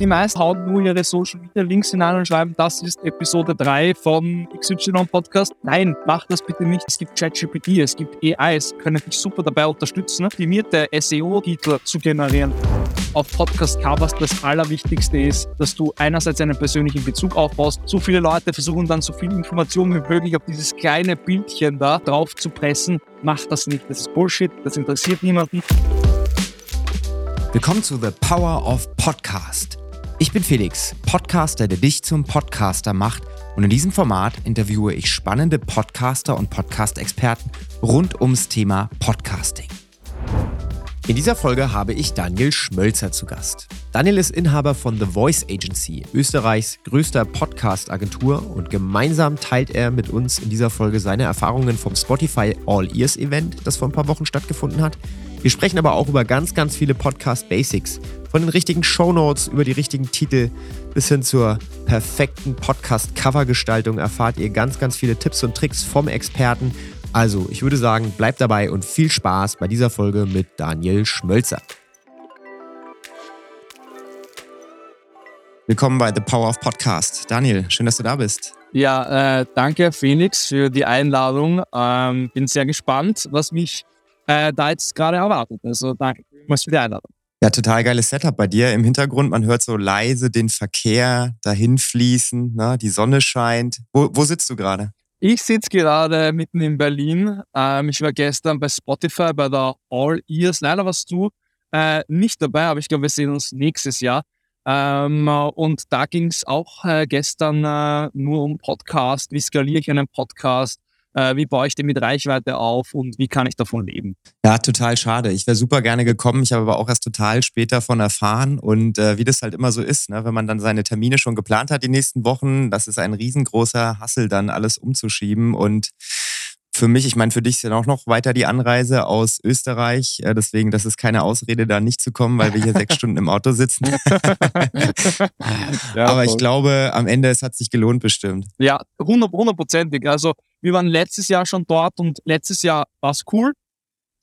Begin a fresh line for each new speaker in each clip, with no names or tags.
Die meisten hauen nur ihre Social Media Links hinein und schreiben, das ist Episode 3 von XY Podcast. Nein, mach das bitte nicht. Es gibt ChatGPT, es gibt AIs, können dich super dabei unterstützen, optimierte SEO-Titel zu generieren. Auf Podcast-Covers das Allerwichtigste ist, dass du einerseits einen persönlichen Bezug aufbaust. So viele Leute versuchen dann so viel Information wie möglich auf dieses kleine Bildchen da drauf zu pressen. Mach das nicht. Das ist Bullshit. Das interessiert niemanden.
Willkommen zu The Power of Podcast. Ich bin Felix, Podcaster, der dich zum Podcaster macht. Und in diesem Format interviewe ich spannende Podcaster und Podcast-Experten rund ums Thema Podcasting. In dieser Folge habe ich Daniel Schmölzer zu Gast. Daniel ist Inhaber von The Voice Agency, Österreichs größter Podcast-Agentur und gemeinsam teilt er mit uns in dieser Folge seine Erfahrungen vom Spotify All Ears Event, das vor ein paar Wochen stattgefunden hat, wir sprechen aber auch über ganz, ganz viele Podcast-Basics. Von den richtigen Shownotes über die richtigen Titel bis hin zur perfekten Podcast-Cover-Gestaltung erfahrt ihr ganz, ganz viele Tipps und Tricks vom Experten. Also, ich würde sagen, bleibt dabei und viel Spaß bei dieser Folge mit Daniel Schmölzer. Willkommen bei The Power of Podcast. Daniel, schön, dass du da bist.
Ja, äh, danke Phoenix für die Einladung. Ähm, bin sehr gespannt, was mich äh, da jetzt gerade erwartet. Also danke für die Einladung.
Ja, total geiles Setup bei dir im Hintergrund. Man hört so leise den Verkehr dahin fließen, ne? die Sonne scheint. Wo, wo sitzt du gerade?
Ich sitze gerade mitten in Berlin. Ähm, ich war gestern bei Spotify bei der All Ears. Leider warst du äh, nicht dabei, aber ich glaube, wir sehen uns nächstes Jahr. Ähm, und da ging es auch äh, gestern äh, nur um Podcast. Wie skaliere ich einen Podcast? Äh, wie baue ich den mit Reichweite auf und wie kann ich davon leben.
Ja, total schade. Ich wäre super gerne gekommen, ich habe aber auch erst total spät davon erfahren und äh, wie das halt immer so ist, ne? wenn man dann seine Termine schon geplant hat die nächsten Wochen, das ist ein riesengroßer Hassel dann alles umzuschieben und für mich, ich meine, für dich ist ja auch noch weiter die Anreise aus Österreich. Deswegen, das ist keine Ausrede, da nicht zu kommen, weil wir hier sechs Stunden im Auto sitzen. ja, Aber ich glaube, am Ende, es hat sich gelohnt bestimmt.
Ja, hundertprozentig. Also wir waren letztes Jahr schon dort und letztes Jahr war es cool.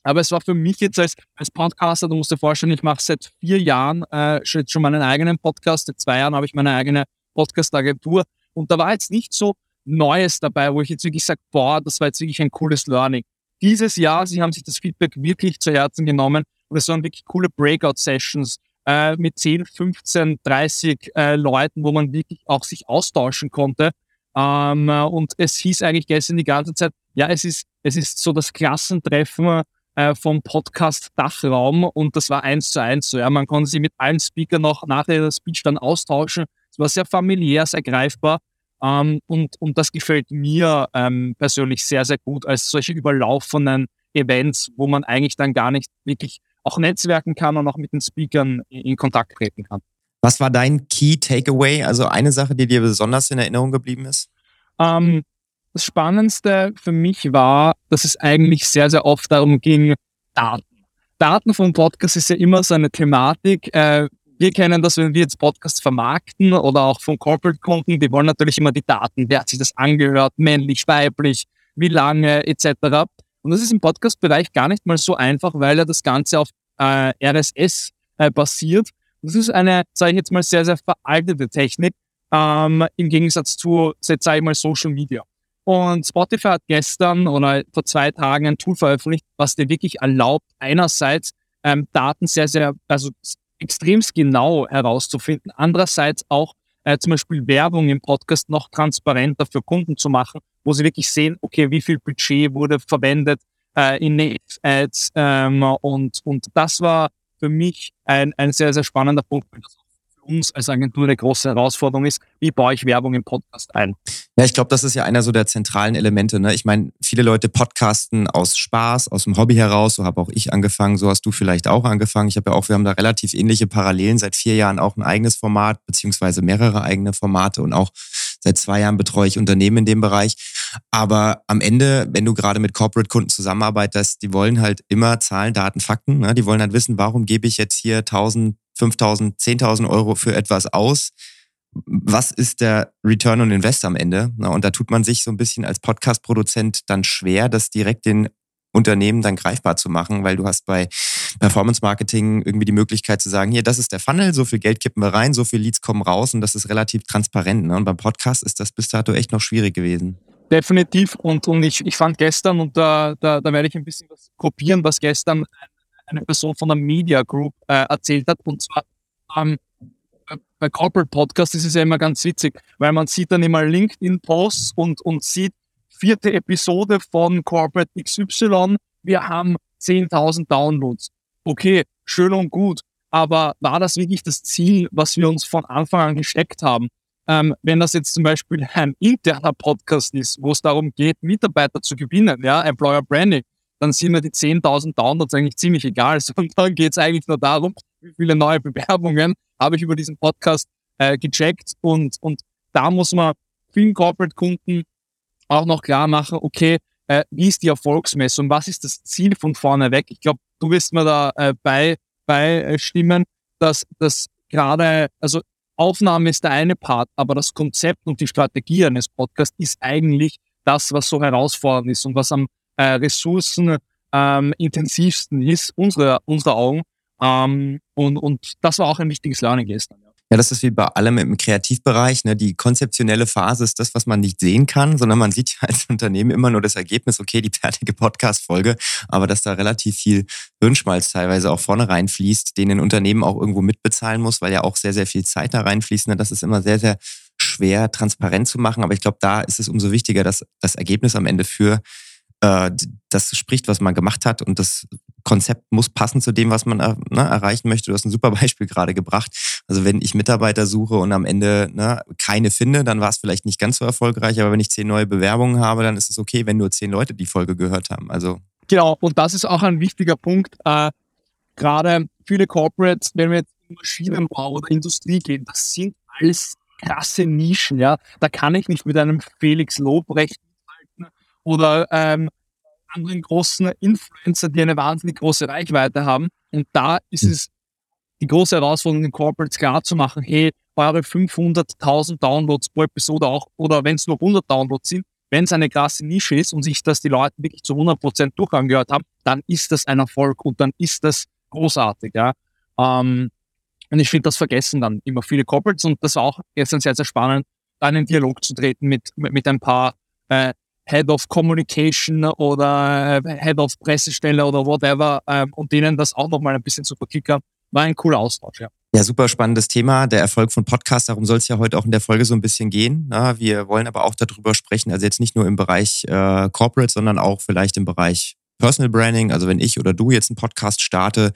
Aber es war für mich jetzt als, als Podcaster, du musst dir vorstellen, ich mache seit vier Jahren äh, schon meinen eigenen Podcast. Seit zwei Jahren habe ich meine eigene Podcast-Agentur. Und da war jetzt nicht so Neues dabei, wo ich jetzt wirklich sage, boah, das war jetzt wirklich ein cooles Learning. Dieses Jahr, sie haben sich das Feedback wirklich zu Herzen genommen und es waren wirklich coole Breakout-Sessions äh, mit 10, 15, 30 äh, Leuten, wo man wirklich auch sich austauschen konnte. Ähm, und es hieß eigentlich gestern die ganze Zeit, ja, es ist, es ist so das Klassentreffen äh, vom Podcast Dachraum und das war eins zu eins so. Ja, man konnte sich mit allen Speakern noch nach der Speech dann austauschen. Es war sehr familiär, sehr greifbar. Ähm, und, und das gefällt mir ähm, persönlich sehr, sehr gut als solche überlaufenden Events, wo man eigentlich dann gar nicht wirklich auch netzwerken kann und auch mit den Speakern in Kontakt treten kann.
Was war dein Key Takeaway? Also eine Sache, die dir besonders in Erinnerung geblieben ist?
Ähm, das Spannendste für mich war, dass es eigentlich sehr, sehr oft darum ging, Daten. Daten vom Podcast ist ja immer so eine Thematik. Äh, wir kennen das, wenn wir jetzt Podcasts vermarkten oder auch von Corporate-Kunden, die wollen natürlich immer die Daten. Wer hat sich das angehört? Männlich, weiblich, wie lange, etc. Und das ist im Podcast-Bereich gar nicht mal so einfach, weil ja das Ganze auf äh, RSS äh, basiert. Das ist eine, sage ich jetzt mal, sehr, sehr veraltete Technik ähm, im Gegensatz zu, sage ich mal, Social Media. Und Spotify hat gestern oder vor zwei Tagen ein Tool veröffentlicht, was dir wirklich erlaubt, einerseits ähm, Daten sehr, sehr, also extremst genau herauszufinden, andererseits auch äh, zum Beispiel Werbung im Podcast noch transparenter für Kunden zu machen, wo sie wirklich sehen, okay, wie viel Budget wurde verwendet äh, in Ads ähm, und, und das war für mich ein, ein sehr, sehr spannender Punkt, weil uns als Agentur eine große Herausforderung ist. Wie baue ich Werbung im Podcast ein?
Ja, ich glaube, das ist ja einer so der zentralen Elemente. Ne? Ich meine, viele Leute podcasten aus Spaß, aus dem Hobby heraus. So habe auch ich angefangen, so hast du vielleicht auch angefangen. Ich habe ja auch, wir haben da relativ ähnliche Parallelen. Seit vier Jahren auch ein eigenes Format, beziehungsweise mehrere eigene Formate und auch seit zwei Jahren betreue ich Unternehmen in dem Bereich. Aber am Ende, wenn du gerade mit Corporate-Kunden zusammenarbeitest, die wollen halt immer Zahlen, Daten, Fakten. Ne? Die wollen halt wissen, warum gebe ich jetzt hier 1000, 5000, 10.000 Euro für etwas aus? Was ist der Return on Invest am Ende? Und da tut man sich so ein bisschen als Podcast-Produzent dann schwer, das direkt den Unternehmen dann greifbar zu machen, weil du hast bei Performance Marketing irgendwie die Möglichkeit zu sagen, hier, das ist der Funnel, so viel Geld kippen wir rein, so viel Leads kommen raus und das ist relativ transparent. Ne? Und beim Podcast ist das bis dato echt noch schwierig gewesen.
Definitiv. Und, und ich, ich fand gestern, und da, da, da werde ich ein bisschen was kopieren, was gestern eine Person von der Media Group äh, erzählt hat. Und zwar ähm, bei Corporate Podcasts ist es ja immer ganz witzig, weil man sieht dann immer LinkedIn-Posts und, und sieht vierte Episode von Corporate XY. Wir haben 10.000 Downloads. Okay, schön und gut. Aber war das wirklich das Ziel, was wir uns von Anfang an gesteckt haben? Ähm, wenn das jetzt zum Beispiel ein interner Podcast ist, wo es darum geht, Mitarbeiter zu gewinnen, ja, Employer Branding, dann sind mir die 10.000 Downloads eigentlich ziemlich egal. Und dann geht es eigentlich nur darum, wie viele neue Bewerbungen habe ich über diesen Podcast äh, gecheckt. Und, und da muss man vielen Corporate-Kunden auch noch klar machen, okay, äh, wie ist die Erfolgsmessung? Was ist das Ziel von vorne weg? Ich glaube, du wirst mir da äh, bei, bei äh, dass das gerade, also Aufnahme ist der eine Part, aber das Konzept und die Strategie eines Podcasts ist eigentlich das, was so herausfordernd ist und was am äh, Ressourcen ähm, ist, unsere, unsere Augen. Ähm, und, und das war auch ein wichtiges Learning gestern. Ja.
Ja, das ist wie bei allem im Kreativbereich. Ne? Die konzeptionelle Phase ist das, was man nicht sehen kann, sondern man sieht ja als Unternehmen immer nur das Ergebnis, okay, die fertige Podcast-Folge, aber dass da relativ viel Hirnschmalz teilweise auch vorne reinfließt, den ein Unternehmen auch irgendwo mitbezahlen muss, weil ja auch sehr, sehr viel Zeit da reinfließt. Ne? Das ist immer sehr, sehr schwer transparent zu machen. Aber ich glaube, da ist es umso wichtiger, dass das Ergebnis am Ende für äh, das spricht, was man gemacht hat und das Konzept muss passen zu dem, was man äh, ne, erreichen möchte. Du hast ein super Beispiel gerade gebracht. Also wenn ich Mitarbeiter suche und am Ende ne, keine finde, dann war es vielleicht nicht ganz so erfolgreich, aber wenn ich zehn neue Bewerbungen habe, dann ist es okay, wenn nur zehn Leute die Folge gehört haben. Also
genau, und das ist auch ein wichtiger Punkt. Äh, gerade viele Corporates, wenn wir jetzt in Maschinenbau oder Industrie gehen, das sind alles krasse Nischen, ja. Da kann ich nicht mit einem Felix Lobrecht oder ähm, anderen großen Influencer, die eine wahnsinnig große Reichweite haben. Und da ist es die große Herausforderung, den Corporates klar zu machen, hey, eure 500.000 Downloads pro Episode auch, oder wenn es nur 100 Downloads sind, wenn es eine krasse Nische ist und sich das die Leute wirklich zu 100% durchangehört haben, dann ist das ein Erfolg und dann ist das großartig. Ja. Ähm, und ich finde, das vergessen dann immer viele Corporates und das war auch gestern sehr, sehr spannend, da in einen Dialog zu treten mit, mit, mit ein paar äh, Head of Communication oder äh, Head of Pressestelle oder whatever ähm, und denen das auch nochmal ein bisschen zu verklickern. War ein cooler Austausch, ja.
Ja, super spannendes Thema. Der Erfolg von Podcasts, darum soll es ja heute auch in der Folge so ein bisschen gehen. Na, wir wollen aber auch darüber sprechen, also jetzt nicht nur im Bereich äh, Corporate, sondern auch vielleicht im Bereich Personal Branding. Also wenn ich oder du jetzt einen Podcast starte,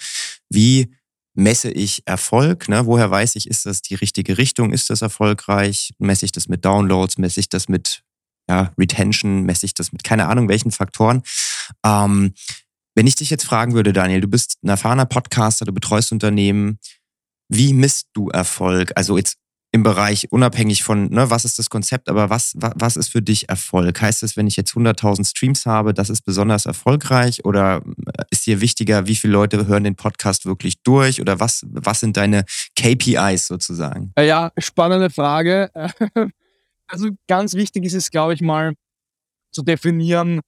wie messe ich Erfolg? Ne? Woher weiß ich, ist das die richtige Richtung? Ist das erfolgreich? Messe ich das mit Downloads? Messe ich das mit ja, Retention, messe ich das mit keine Ahnung welchen Faktoren. Ähm, wenn ich dich jetzt fragen würde, Daniel, du bist ein erfahrener Podcaster, du betreust Unternehmen, wie misst du Erfolg? Also jetzt im Bereich unabhängig von, ne, was ist das Konzept, aber was, was, ist für dich Erfolg? Heißt es, wenn ich jetzt 100.000 Streams habe, das ist besonders erfolgreich oder ist dir wichtiger, wie viele Leute hören den Podcast wirklich durch oder was, was sind deine KPIs sozusagen?
Ja, spannende Frage. Also ganz wichtig ist es, glaube ich, mal zu definieren,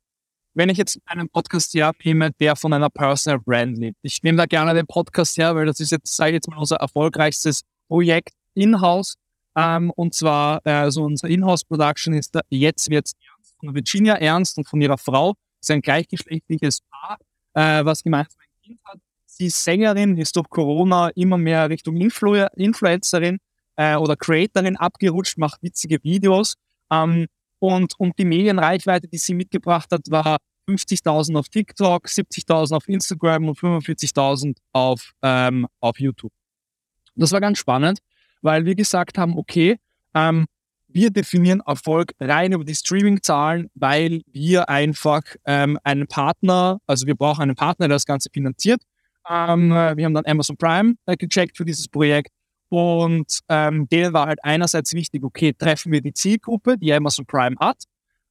wenn ich jetzt einen Podcast hernehme, der von einer Personal Brand lebt. Ich nehme da gerne den Podcast her, weil das ist jetzt, sage ich jetzt mal, unser erfolgreichstes Projekt in-house. Ähm, und zwar, äh, also unser Inhouse-Production ist da, jetzt wird's ernst von Virginia Ernst und von ihrer Frau. Das ist ein gleichgeschlechtliches Paar, äh, was gemeinsam ein Kind hat. Sie ist Sängerin, ist durch Corona immer mehr Richtung Influ Influencerin äh, oder Creatorin abgerutscht, macht witzige Videos. Ähm, und, und die Medienreichweite, die sie mitgebracht hat, war 50.000 auf TikTok, 70.000 auf Instagram und 45.000 auf, ähm, auf YouTube. Das war ganz spannend, weil wir gesagt haben, okay, ähm, wir definieren Erfolg rein über die Streaming-Zahlen, weil wir einfach ähm, einen Partner, also wir brauchen einen Partner, der das Ganze finanziert. Ähm, wir haben dann Amazon Prime äh, gecheckt für dieses Projekt und ähm, denen war halt einerseits wichtig, okay, treffen wir die Zielgruppe, die Amazon Prime hat.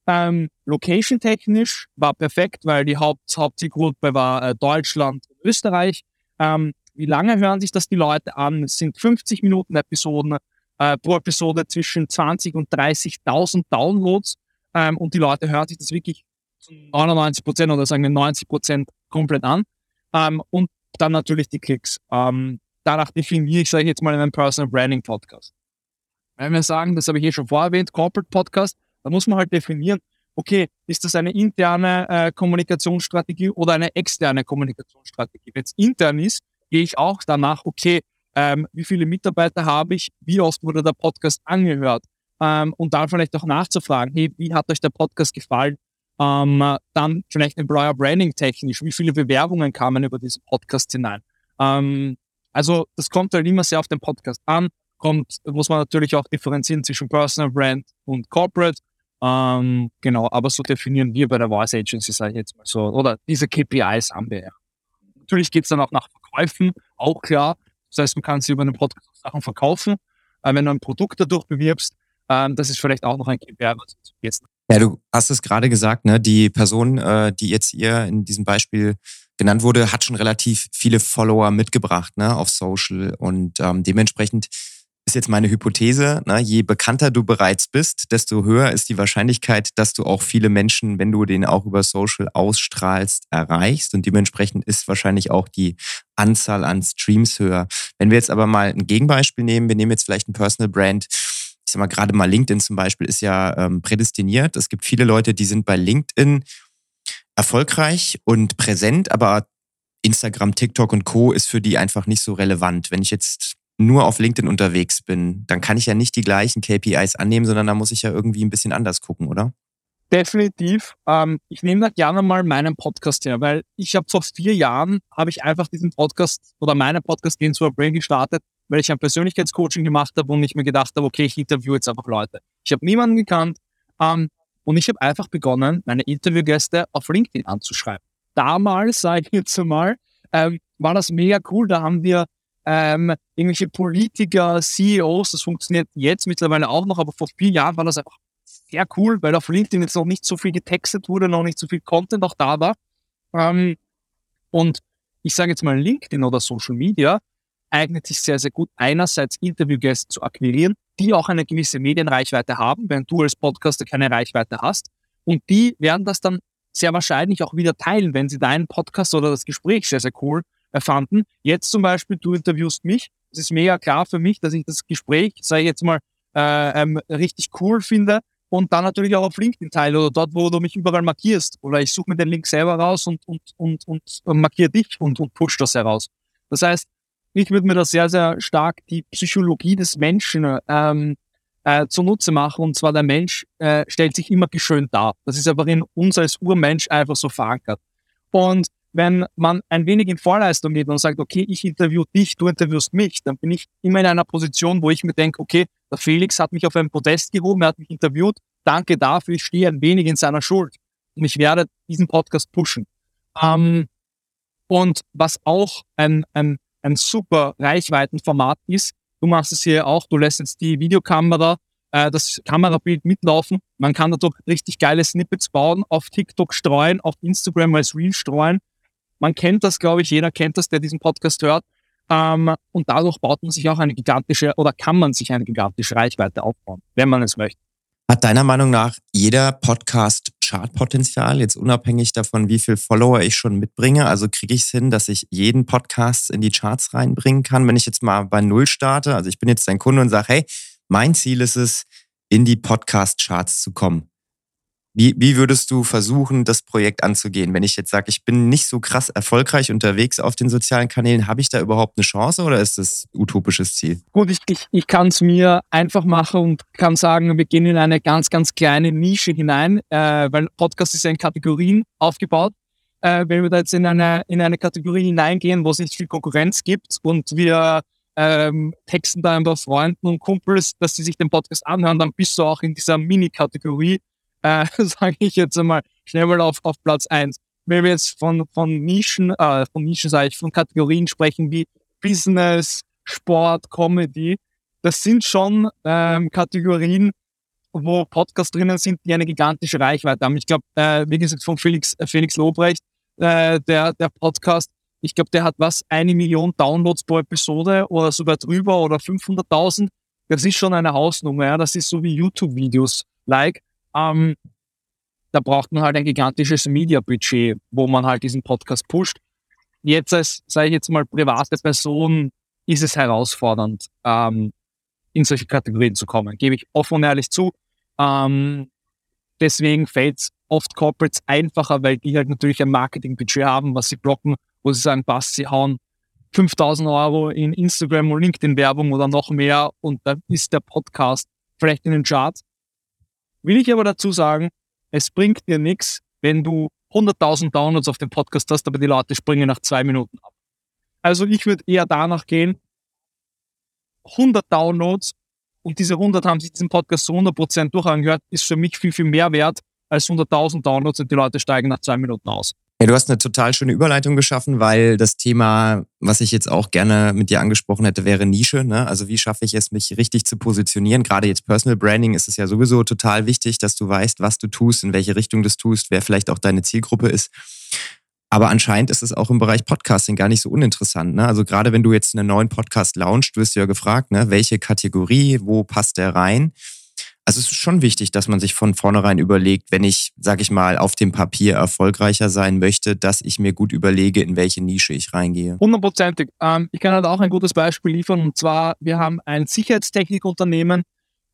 Ähm, Location-technisch war perfekt, weil die Haupt Hauptzielgruppe war äh, Deutschland und Österreich. Ähm, wie lange hören sich das die Leute an? Es sind 50 Minuten Episoden, äh, pro Episode zwischen 20 und 30.000 Downloads. Ähm, und die Leute hören sich das wirklich 99 Prozent oder sagen wir 90 Prozent komplett an. Ähm, und dann natürlich die Klicks. Ähm, danach definiere ich, sage ich jetzt mal, einen Personal Branding Podcast. Wenn wir sagen, das habe ich eh schon vorher erwähnt, Corporate Podcast, dann muss man halt definieren, okay, ist das eine interne äh, Kommunikationsstrategie oder eine externe Kommunikationsstrategie? Wenn es intern ist, gehe ich auch danach, okay, ähm, wie viele Mitarbeiter habe ich, wie oft wurde der Podcast angehört ähm, und dann vielleicht auch nachzufragen, hey, wie hat euch der Podcast gefallen? Ähm, dann vielleicht Employer Branding technisch, wie viele Bewerbungen kamen über diesen Podcast hinein? Ähm, also das kommt halt immer sehr auf den Podcast an, kommt, muss man natürlich auch differenzieren zwischen Personal Brand und Corporate. Ähm, genau, aber so definieren wir bei der Voice Agency, sage ich jetzt mal so, oder diese KPIs haben wir ja. Natürlich geht's dann auch nach Verkäufen, auch klar. Das heißt, man kann sie über einen Podcast Sachen verkaufen. Äh, wenn du ein Produkt dadurch bewirbst, äh, das ist vielleicht auch noch ein KPI, was jetzt.
Ja, du hast es gerade gesagt, ne? Die Person, äh, die jetzt hier in diesem Beispiel genannt wurde, hat schon relativ viele Follower mitgebracht, ne, auf Social und ähm, dementsprechend ist jetzt meine Hypothese, ne, je bekannter du bereits bist, desto höher ist die Wahrscheinlichkeit, dass du auch viele Menschen, wenn du den auch über Social ausstrahlst, erreichst. Und dementsprechend ist wahrscheinlich auch die Anzahl an Streams höher. Wenn wir jetzt aber mal ein Gegenbeispiel nehmen, wir nehmen jetzt vielleicht ein Personal Brand. Ich sag mal, gerade mal LinkedIn zum Beispiel ist ja ähm, prädestiniert. Es gibt viele Leute, die sind bei LinkedIn erfolgreich und präsent, aber Instagram, TikTok und Co. ist für die einfach nicht so relevant. Wenn ich jetzt nur auf LinkedIn unterwegs bin, dann kann ich ja nicht die gleichen KPIs annehmen, sondern da muss ich ja irgendwie ein bisschen anders gucken, oder?
Definitiv. Ähm, ich nehme da gerne mal meinen Podcast her, weil ich habe vor vier Jahren habe ich einfach diesen Podcast oder meinen Podcast Gehen zu Brain gestartet, weil ich ein Persönlichkeitscoaching gemacht habe und ich mir gedacht habe, okay, ich interviewe jetzt einfach Leute. Ich habe niemanden gekannt ähm, und ich habe einfach begonnen, meine Interviewgäste auf LinkedIn anzuschreiben. Damals, sage ich jetzt mal, ähm, war das mega cool. Da haben wir ähm, irgendwelche Politiker, CEOs, das funktioniert jetzt mittlerweile auch noch, aber vor vier Jahren war das einfach sehr cool, weil auf LinkedIn jetzt noch nicht so viel getextet wurde, noch nicht so viel Content auch da war. Ähm, und ich sage jetzt mal LinkedIn oder Social Media eignet sich sehr, sehr gut, einerseits Interviewgäste zu akquirieren, die auch eine gewisse Medienreichweite haben, während du als Podcaster keine Reichweite hast. Und die werden das dann sehr wahrscheinlich auch wieder teilen, wenn sie deinen Podcast oder das Gespräch sehr, sehr cool erfanden. Jetzt zum Beispiel, du interviewst mich. Es ist mega klar für mich, dass ich das Gespräch, sage ich jetzt mal, äh, ähm, richtig cool finde und dann natürlich auch auf LinkedIn teile oder dort, wo du mich überall markierst. Oder ich suche mir den Link selber raus und, und, und, und, und markiere dich und, und push das heraus. Das heißt, ich würde mir da sehr, sehr stark die Psychologie des Menschen ähm, äh, zunutze machen. Und zwar der Mensch äh, stellt sich immer geschönt dar. Das ist aber in uns als Urmensch einfach so verankert. Und wenn man ein wenig in Vorleistung geht und sagt, okay, ich interview dich, du interviewst mich, dann bin ich immer in einer Position, wo ich mir denke, okay, der Felix hat mich auf ein Podest gehoben, er hat mich interviewt, danke dafür, ich stehe ein wenig in seiner Schuld und ich werde diesen Podcast pushen. Ähm, und was auch ein, ein, ein super Reichweitenformat ist, du machst es hier auch, du lässt jetzt die Videokamera, äh, das Kamerabild mitlaufen, man kann dadurch richtig geile Snippets bauen, auf TikTok streuen, auf Instagram als Reel streuen man kennt das, glaube ich, jeder kennt das, der diesen Podcast hört. Ähm, und dadurch baut man sich auch eine gigantische oder kann man sich eine gigantische Reichweite aufbauen, wenn man es möchte.
Hat deiner Meinung nach jeder Podcast Chartpotenzial, jetzt unabhängig davon, wie viel Follower ich schon mitbringe? Also kriege ich es hin, dass ich jeden Podcast in die Charts reinbringen kann, wenn ich jetzt mal bei Null starte? Also ich bin jetzt dein Kunde und sage, hey, mein Ziel ist es, in die Podcast-Charts zu kommen. Wie, wie würdest du versuchen, das Projekt anzugehen? Wenn ich jetzt sage, ich bin nicht so krass erfolgreich unterwegs auf den sozialen Kanälen, habe ich da überhaupt eine Chance oder ist das utopisches Ziel?
Gut, ich, ich, ich kann es mir einfach machen und kann sagen, wir gehen in eine ganz, ganz kleine Nische hinein, äh, weil Podcast ist ja in Kategorien aufgebaut. Äh, wenn wir da jetzt in eine, in eine Kategorie hineingehen, wo es nicht viel Konkurrenz gibt und wir ähm, texten da ein paar Freunden und Kumpels, dass sie sich den Podcast anhören, dann bist du auch in dieser Mini-Kategorie äh, sage ich jetzt einmal, schnell mal auf, auf Platz eins. Wenn wir jetzt von, von Nischen, äh, von Nischen sage ich, von Kategorien sprechen wie Business, Sport, Comedy, das sind schon ähm, Kategorien, wo Podcasts drinnen sind, die eine gigantische Reichweite haben. Ich glaube, äh, wie gesagt, von Felix, äh, Felix Lobrecht, äh, der, der Podcast, ich glaube, der hat was, eine Million Downloads pro Episode oder sogar drüber oder 500.000. Das ist schon eine Hausnummer. Ja? Das ist so wie YouTube-Videos like. Ähm, da braucht man halt ein gigantisches Media-Budget, wo man halt diesen Podcast pusht. Jetzt als, sage ich jetzt mal, private Person ist es herausfordernd, ähm, in solche Kategorien zu kommen. Gebe ich offen und ehrlich zu. Ähm, deswegen fällt es oft Corporates einfacher, weil die halt natürlich ein Marketingbudget haben, was sie blocken, wo sie sagen, passt, sie hauen 5000 Euro in Instagram und LinkedIn Werbung oder noch mehr und dann ist der Podcast vielleicht in den Charts. Will ich aber dazu sagen, es bringt dir nichts, wenn du 100.000 Downloads auf dem Podcast hast, aber die Leute springen nach zwei Minuten ab. Also ich würde eher danach gehen, 100 Downloads und diese 100 haben sich diesen Podcast zu 100% durchangehört, ist für mich viel, viel mehr wert als 100.000 Downloads und die Leute steigen nach zwei Minuten aus.
Ja, du hast eine total schöne Überleitung geschaffen, weil das Thema, was ich jetzt auch gerne mit dir angesprochen hätte, wäre Nische. Ne? Also wie schaffe ich es, mich richtig zu positionieren? Gerade jetzt Personal Branding ist es ja sowieso total wichtig, dass du weißt, was du tust, in welche Richtung du es tust, wer vielleicht auch deine Zielgruppe ist. Aber anscheinend ist es auch im Bereich Podcasting gar nicht so uninteressant. Ne? Also gerade wenn du jetzt einen neuen Podcast launchst, wirst du ja gefragt, ne? welche Kategorie, wo passt der rein? Also es ist schon wichtig, dass man sich von vornherein überlegt, wenn ich, sag ich mal, auf dem Papier erfolgreicher sein möchte, dass ich mir gut überlege, in welche Nische ich reingehe.
Hundertprozentig. Ähm, ich kann halt auch ein gutes Beispiel liefern. Und zwar, wir haben ein Sicherheitstechnikunternehmen,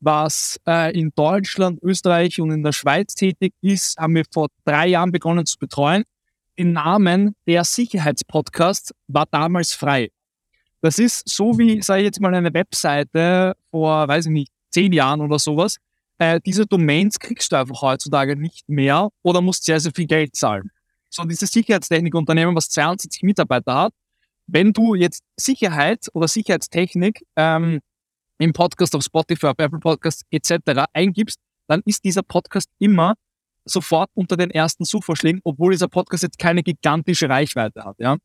was äh, in Deutschland, Österreich und in der Schweiz tätig ist, haben wir vor drei Jahren begonnen zu betreuen. Den Namen der Sicherheitspodcast war damals frei. Das ist so wie, sage ich jetzt mal, eine Webseite vor, weiß ich nicht, zehn Jahren oder sowas, äh, diese Domains kriegst du einfach heutzutage nicht mehr oder musst sehr, sehr viel Geld zahlen. So, dieses Sicherheitstechnikunternehmen, was 22 Mitarbeiter hat, wenn du jetzt Sicherheit oder Sicherheitstechnik ähm, im Podcast auf Spotify, auf Apple Podcasts etc. eingibst, dann ist dieser Podcast immer sofort unter den ersten Suchvorschlägen, obwohl dieser Podcast jetzt keine gigantische Reichweite hat. Ja?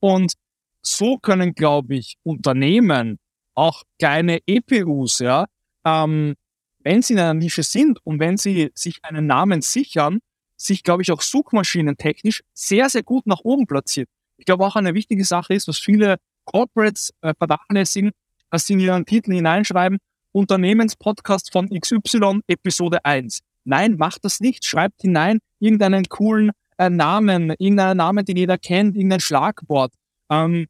Und so können, glaube ich, Unternehmen, auch kleine EPUs, ja, ähm, wenn sie in einer Nische sind und wenn sie sich einen Namen sichern, sich, glaube ich, auch suchmaschinentechnisch sehr, sehr gut nach oben platziert. Ich glaube auch eine wichtige Sache ist, was viele Corporates äh, vernachlässigen, dass sie in ihren Titel hineinschreiben, Unternehmenspodcast von XY Episode 1. Nein, macht das nicht. Schreibt hinein irgendeinen coolen äh, Namen, irgendeinen Namen, den jeder kennt, irgendein Schlagwort. Ähm,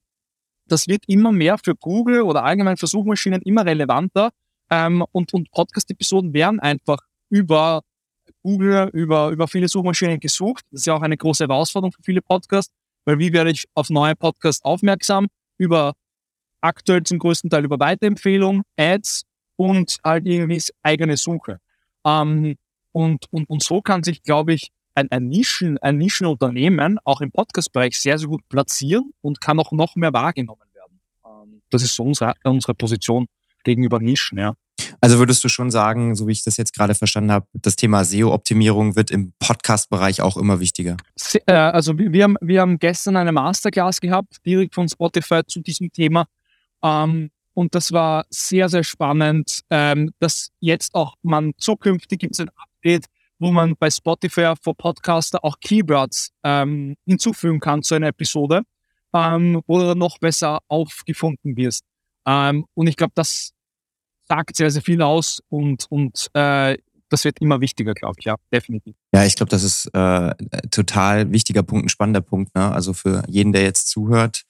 das wird immer mehr für Google oder allgemein für Suchmaschinen immer relevanter, ähm, und und Podcast-Episoden werden einfach über Google, über, über viele Suchmaschinen gesucht. Das ist ja auch eine große Herausforderung für viele Podcasts, weil wie werde ich auf neue Podcasts aufmerksam? Über aktuell zum größten Teil über Weiterempfehlung, Ads und halt irgendwie eigene Suche. Ähm, und, und, und so kann sich, glaube ich, ein, ein, Nischen, ein Nischenunternehmen auch im Podcast-Bereich sehr, sehr gut platzieren und kann auch noch mehr wahrgenommen werden. Ähm, das ist so unsere, unsere Position gegenüber Nischen, ja.
Also würdest du schon sagen, so wie ich das jetzt gerade verstanden habe, das Thema SEO-Optimierung wird im Podcast-Bereich auch immer wichtiger?
Äh, also wir haben, wir haben gestern eine Masterclass gehabt, direkt von Spotify zu diesem Thema. Ähm, und das war sehr, sehr spannend, ähm, dass jetzt auch man zukünftig gibt es ein Update, wo man bei Spotify für Podcaster auch Keywords ähm, hinzufügen kann zu einer Episode, wo du noch besser aufgefunden wirst. Und ich glaube, das sagt sehr, sehr viel aus und, und äh, das wird immer wichtiger, glaube ich, ja, definitiv.
Ja, ich glaube, das ist äh, total wichtiger Punkt, ein spannender Punkt. Ne? Also für jeden, der jetzt zuhört,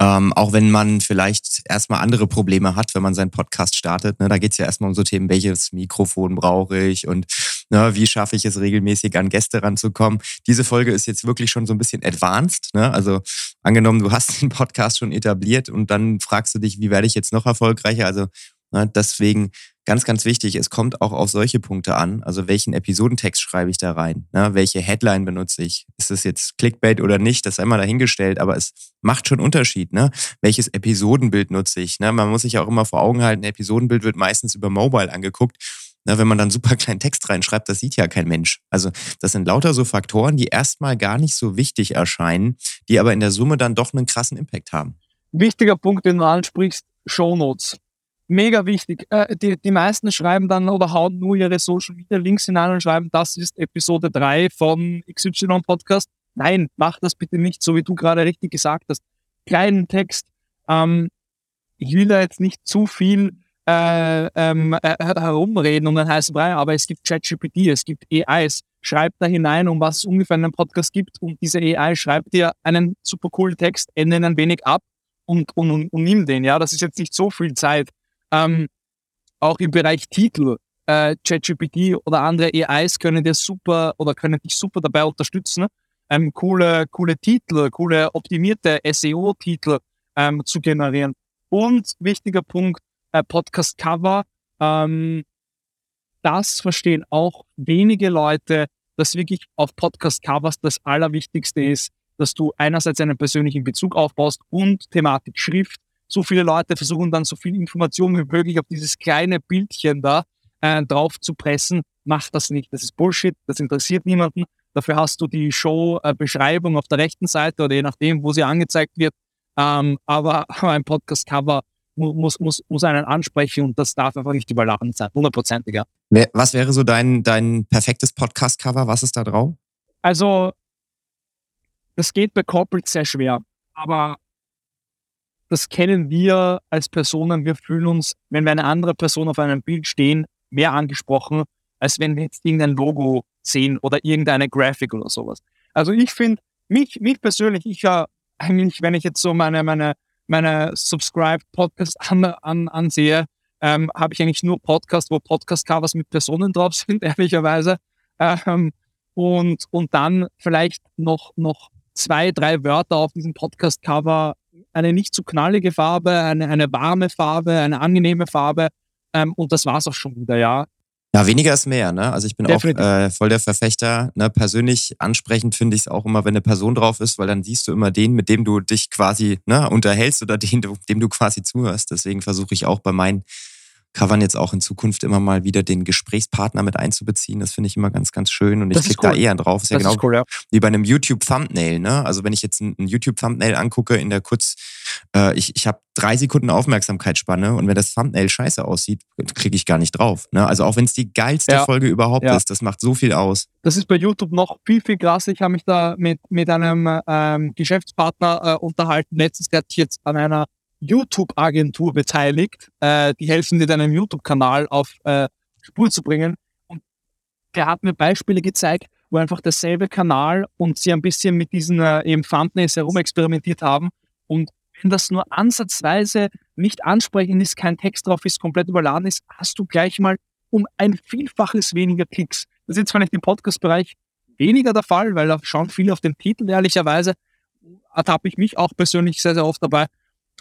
ähm, auch wenn man vielleicht erstmal andere Probleme hat, wenn man seinen Podcast startet. Ne? Da geht es ja erstmal um so Themen, welches Mikrofon brauche ich und ne, wie schaffe ich es regelmäßig an Gäste ranzukommen. Diese Folge ist jetzt wirklich schon so ein bisschen advanced. Ne? Also angenommen, du hast den Podcast schon etabliert und dann fragst du dich, wie werde ich jetzt noch erfolgreicher? Also deswegen ganz, ganz wichtig, es kommt auch auf solche Punkte an. Also welchen Episodentext schreibe ich da rein? Ne? Welche Headline benutze ich? Ist das jetzt Clickbait oder nicht? Das ist einmal dahingestellt, aber es macht schon Unterschied. Ne? Welches Episodenbild nutze ich? Ne? Man muss sich auch immer vor Augen halten, ein Episodenbild wird meistens über Mobile angeguckt. Ne? Wenn man dann super kleinen Text reinschreibt, das sieht ja kein Mensch. Also das sind lauter so Faktoren, die erstmal gar nicht so wichtig erscheinen, die aber in der Summe dann doch einen krassen Impact haben.
Wichtiger Punkt, den du ansprichst, Shownotes mega wichtig. Äh, die, die meisten schreiben dann oder hauen nur ihre Social Media Links hinein und schreiben, das ist Episode 3 von XY Podcast. Nein, mach das bitte nicht, so wie du gerade richtig gesagt hast. Kleinen Text. Ähm, ich will da jetzt nicht zu viel äh, ähm, äh, herumreden um den heißen Brei, aber es gibt ChatGPT, es gibt AIs. Schreib da hinein, um was es ungefähr in einem Podcast gibt und diese AI schreibt dir einen super coolen Text, ändere ihn ein wenig ab und, und, und, und nimm den. Ja, das ist jetzt nicht so viel Zeit. Ähm, auch im Bereich Titel, äh, ChatGPT oder andere AIs können dir super oder können dich super dabei unterstützen, ähm, coole, coole Titel, coole optimierte SEO-Titel ähm, zu generieren. Und wichtiger Punkt, äh, Podcast-Cover. Ähm, das verstehen auch wenige Leute, dass wirklich auf Podcast-Covers das Allerwichtigste ist, dass du einerseits einen persönlichen Bezug aufbaust und Thematik Schrift. So viele Leute versuchen dann so viel Information wie möglich auf dieses kleine Bildchen da äh, drauf zu pressen. Mach das nicht. Das ist Bullshit. Das interessiert niemanden. Dafür hast du die Show-Beschreibung auf der rechten Seite oder je nachdem, wo sie angezeigt wird. Ähm, aber ein Podcast-Cover muss, muss, muss einen ansprechen und das darf einfach nicht überladen sein. Hundertprozentig, ja.
Was wäre so dein, dein perfektes Podcast-Cover? Was ist da drauf?
Also, das geht bei Corporate sehr schwer, aber das kennen wir als Personen. Wir fühlen uns, wenn wir eine andere Person auf einem Bild stehen, mehr angesprochen, als wenn wir jetzt irgendein Logo sehen oder irgendeine Graphic oder sowas. Also ich finde, mich, mich persönlich, ich ja eigentlich, wenn ich jetzt so meine, meine, meine Subscribed Podcast an, an, ansehe, ähm, habe ich eigentlich nur Podcasts, wo Podcast-Covers mit Personen drauf sind, ehrlicherweise. Ähm, und, und dann vielleicht noch, noch zwei, drei Wörter auf diesem Podcast-Cover, eine nicht zu knallige Farbe, eine, eine warme Farbe, eine angenehme Farbe. Ähm, und das war's auch schon wieder, ja.
Ja, weniger ist mehr, ne? Also ich bin Definitiv. auch äh, voll der Verfechter. Ne? Persönlich ansprechend finde ich es auch immer, wenn eine Person drauf ist, weil dann siehst du immer den, mit dem du dich quasi ne, unterhältst oder den, dem du quasi zuhörst. Deswegen versuche ich auch bei meinen Covern jetzt auch in Zukunft immer mal wieder den Gesprächspartner mit einzubeziehen. Das finde ich immer ganz, ganz schön. Und ich klicke cool. da eher drauf. Ist ja das genau ist cool, ja. wie bei einem YouTube-Thumbnail. Ne? Also wenn ich jetzt ein, ein YouTube-Thumbnail angucke, in der kurz, äh, ich, ich habe drei Sekunden Aufmerksamkeitsspanne und wenn das Thumbnail scheiße aussieht, klicke ich gar nicht drauf. Ne? Also auch wenn es die geilste ja. Folge überhaupt ja. ist, das macht so viel aus.
Das ist bei YouTube noch viel, viel krasser. Ich habe mich da mit, mit einem ähm, Geschäftspartner äh, unterhalten. Letztens, der hat jetzt an einer YouTube-Agentur beteiligt. Äh, die helfen dir, deinen YouTube-Kanal auf äh, Spur zu bringen. Und der hat mir Beispiele gezeigt, wo einfach derselbe Kanal und sie ein bisschen mit diesen äh, eben Thumbnails herumexperimentiert haben. Und wenn das nur ansatzweise nicht ansprechend ist, kein Text drauf ist, komplett überladen ist, hast du gleich mal um ein Vielfaches weniger Klicks. Das ist jetzt vielleicht im Podcast-Bereich weniger der Fall, weil da schauen viele auf den Titel, ehrlicherweise. Ertappe ich mich auch persönlich sehr, sehr oft dabei.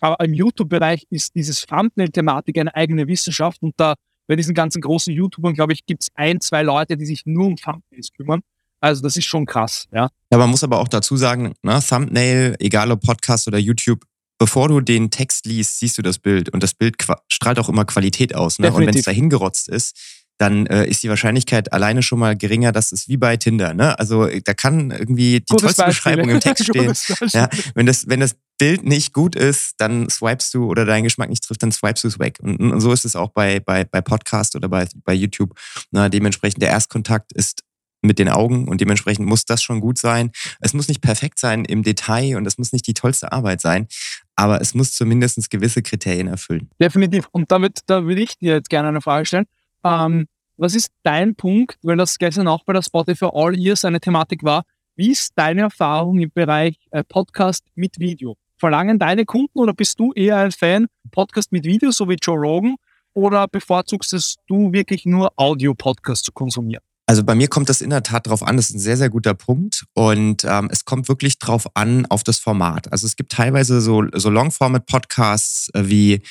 Aber im YouTube-Bereich ist dieses Thumbnail-Thematik eine eigene Wissenschaft und da bei diesen ganzen großen YouTubern, glaube ich, gibt es ein, zwei Leute, die sich nur um Thumbnails kümmern. Also das ist schon krass, ja.
Ja, man muss aber auch dazu sagen, ne, Thumbnail, egal ob Podcast oder YouTube, bevor du den Text liest, siehst du das Bild und das Bild strahlt auch immer Qualität aus. Ne? Und wenn es da hingerotzt ist, dann äh, ist die Wahrscheinlichkeit alleine schon mal geringer, dass es wie bei Tinder. Ne? Also da kann irgendwie die Gutes tollste Beispiel. Beschreibung im Text stehen. ja, wenn, das, wenn das Bild nicht gut ist, dann swipest du oder dein Geschmack nicht trifft, dann swipest du es weg. Und, und, so ist es auch bei, bei, bei Podcast oder bei, bei YouTube. Na, dementsprechend der Erstkontakt ist mit den Augen und dementsprechend muss das schon gut sein. Es muss nicht perfekt sein im Detail und es muss nicht die tollste Arbeit sein, aber es muss zumindest gewisse Kriterien erfüllen.
Definitiv. Und damit, da würde ich dir jetzt gerne eine Frage stellen. Ähm, was ist dein Punkt, weil das gestern auch bei der Spotify All Ears eine Thematik war, wie ist deine Erfahrung im Bereich äh, Podcast mit Video? Verlangen deine Kunden oder bist du eher ein Fan Podcast mit Video, so wie Joe Rogan, oder bevorzugst es du wirklich nur Audio-Podcast zu konsumieren?
Also bei mir kommt das in der Tat drauf an, das ist ein sehr, sehr guter Punkt. Und ähm, es kommt wirklich drauf an, auf das Format. Also es gibt teilweise so, so Long-Format-Podcasts äh, wie